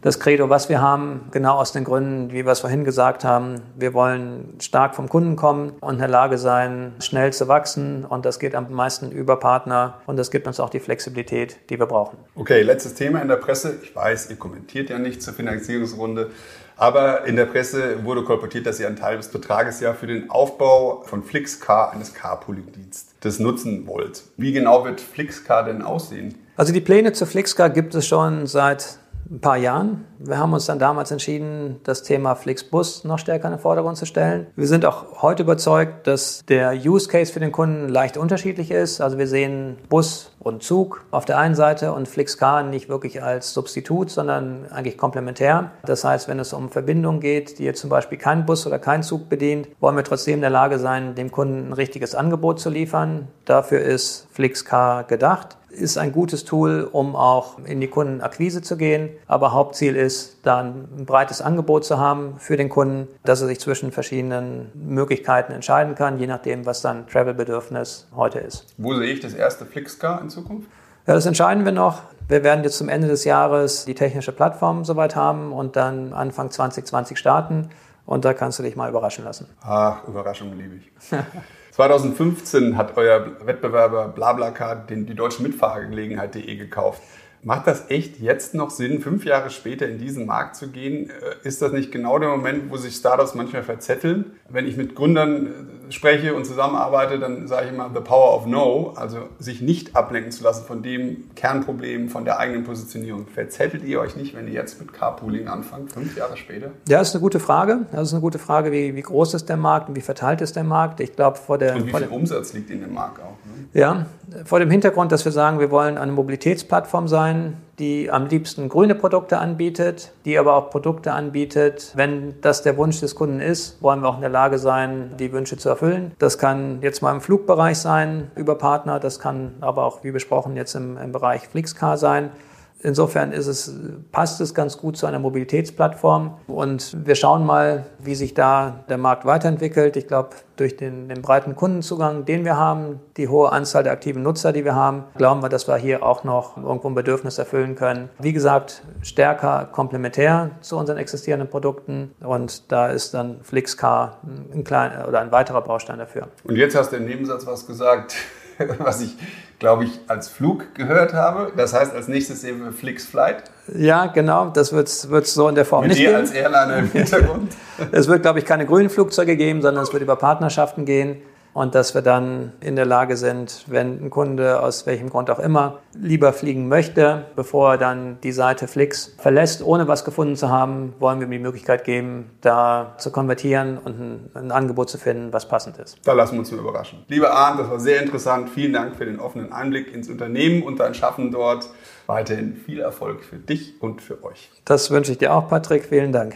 das Credo, was wir haben, genau aus den Gründen, wie wir es vorhin gesagt haben. Wir wollen stark vom Kunden kommen und in der Lage sein, schnell zu wachsen. Und das geht am meisten über Partner. Und das gibt uns auch die Flexibilität, die wir brauchen. Okay, letztes Thema in der Presse. Ich weiß, ihr kommentiert ja nicht zur Finanzierungsrunde. Aber in der Presse wurde kolportiert, dass ihr einen Teil des Betrages ja für den Aufbau von Flixcar, eines Carpooling-Dienstes, nutzen wollt. Wie genau wird Flixcar denn aussehen? Also die Pläne zu Flixcar gibt es schon seit ein paar Jahren. Wir haben uns dann damals entschieden, das Thema Flixbus noch stärker in den Vordergrund zu stellen. Wir sind auch heute überzeugt, dass der Use Case für den Kunden leicht unterschiedlich ist. Also wir sehen Bus und Zug auf der einen Seite und Flixcar nicht wirklich als Substitut, sondern eigentlich komplementär. Das heißt, wenn es um Verbindungen geht, die jetzt zum Beispiel keinen Bus oder keinen Zug bedient, wollen wir trotzdem in der Lage sein, dem Kunden ein richtiges Angebot zu liefern. Dafür ist Flixcar gedacht ist ein gutes Tool, um auch in die Kundenakquise zu gehen. Aber Hauptziel ist, da ein breites Angebot zu haben für den Kunden, dass er sich zwischen verschiedenen Möglichkeiten entscheiden kann, je nachdem, was sein Travel-Bedürfnis heute ist. Wo sehe ich das erste Flixcar in Zukunft? Ja, das entscheiden wir noch. Wir werden jetzt zum Ende des Jahres die technische Plattform soweit haben und dann Anfang 2020 starten. Und da kannst du dich mal überraschen lassen. Ach, Überraschung liebe ich. 2015 hat euer Wettbewerber BlaBlaCar den, die deutsche Mitfahrgelegenheit.de gekauft. Macht das echt jetzt noch Sinn, fünf Jahre später in diesen Markt zu gehen? Äh, ist das nicht genau der Moment, wo sich Startups manchmal verzetteln? Wenn ich mit Gründern äh, spreche und zusammenarbeite, dann sage ich immer the power of no, also sich nicht ablenken zu lassen von dem Kernproblem, von der eigenen Positionierung. Verzettelt ihr euch nicht, wenn ihr jetzt mit Carpooling anfangt, fünf Jahre später? Ja, das ist eine gute Frage. Das ist eine gute Frage, wie, wie groß ist der Markt und wie verteilt ist der Markt? Ich glaube, vor der... Und wie viel Umsatz liegt in dem Markt auch? Ne? Ja, vor dem Hintergrund, dass wir sagen, wir wollen eine Mobilitätsplattform sein, die am liebsten grüne Produkte anbietet, die aber auch Produkte anbietet. Wenn das der Wunsch des Kunden ist, wollen wir auch in der Lage sein, die Wünsche zu erfüllen. Das kann jetzt mal im Flugbereich sein über Partner, das kann aber auch, wie besprochen, jetzt im, im Bereich Flixcar sein. Insofern ist es, passt es ganz gut zu einer Mobilitätsplattform und wir schauen mal, wie sich da der Markt weiterentwickelt. Ich glaube, durch den, den, breiten Kundenzugang, den wir haben, die hohe Anzahl der aktiven Nutzer, die wir haben, glauben wir, dass wir hier auch noch irgendwo ein Bedürfnis erfüllen können. Wie gesagt, stärker komplementär zu unseren existierenden Produkten und da ist dann Flixcar ein kleiner oder ein weiterer Baustein dafür. Und jetzt hast du im Nebensatz was gesagt, was ich glaube ich, als Flug gehört habe. Das heißt, als nächstes sehen wir FlixFlight. Ja, genau. Das wird es so in der Form Mit nicht dir geben. als Airliner im Hintergrund. es wird, glaube ich, keine grünen Flugzeuge geben, sondern es wird über Partnerschaften gehen und dass wir dann in der Lage sind, wenn ein Kunde aus welchem Grund auch immer lieber fliegen möchte, bevor er dann die Seite Flix verlässt, ohne was gefunden zu haben, wollen wir ihm die Möglichkeit geben, da zu konvertieren und ein, ein Angebot zu finden, was passend ist. Da lassen wir uns nur überraschen. Lieber Arndt, das war sehr interessant. Vielen Dank für den offenen Einblick ins Unternehmen und dein Schaffen dort. Weiterhin viel Erfolg für dich und für euch. Das wünsche ich dir auch, Patrick. Vielen Dank.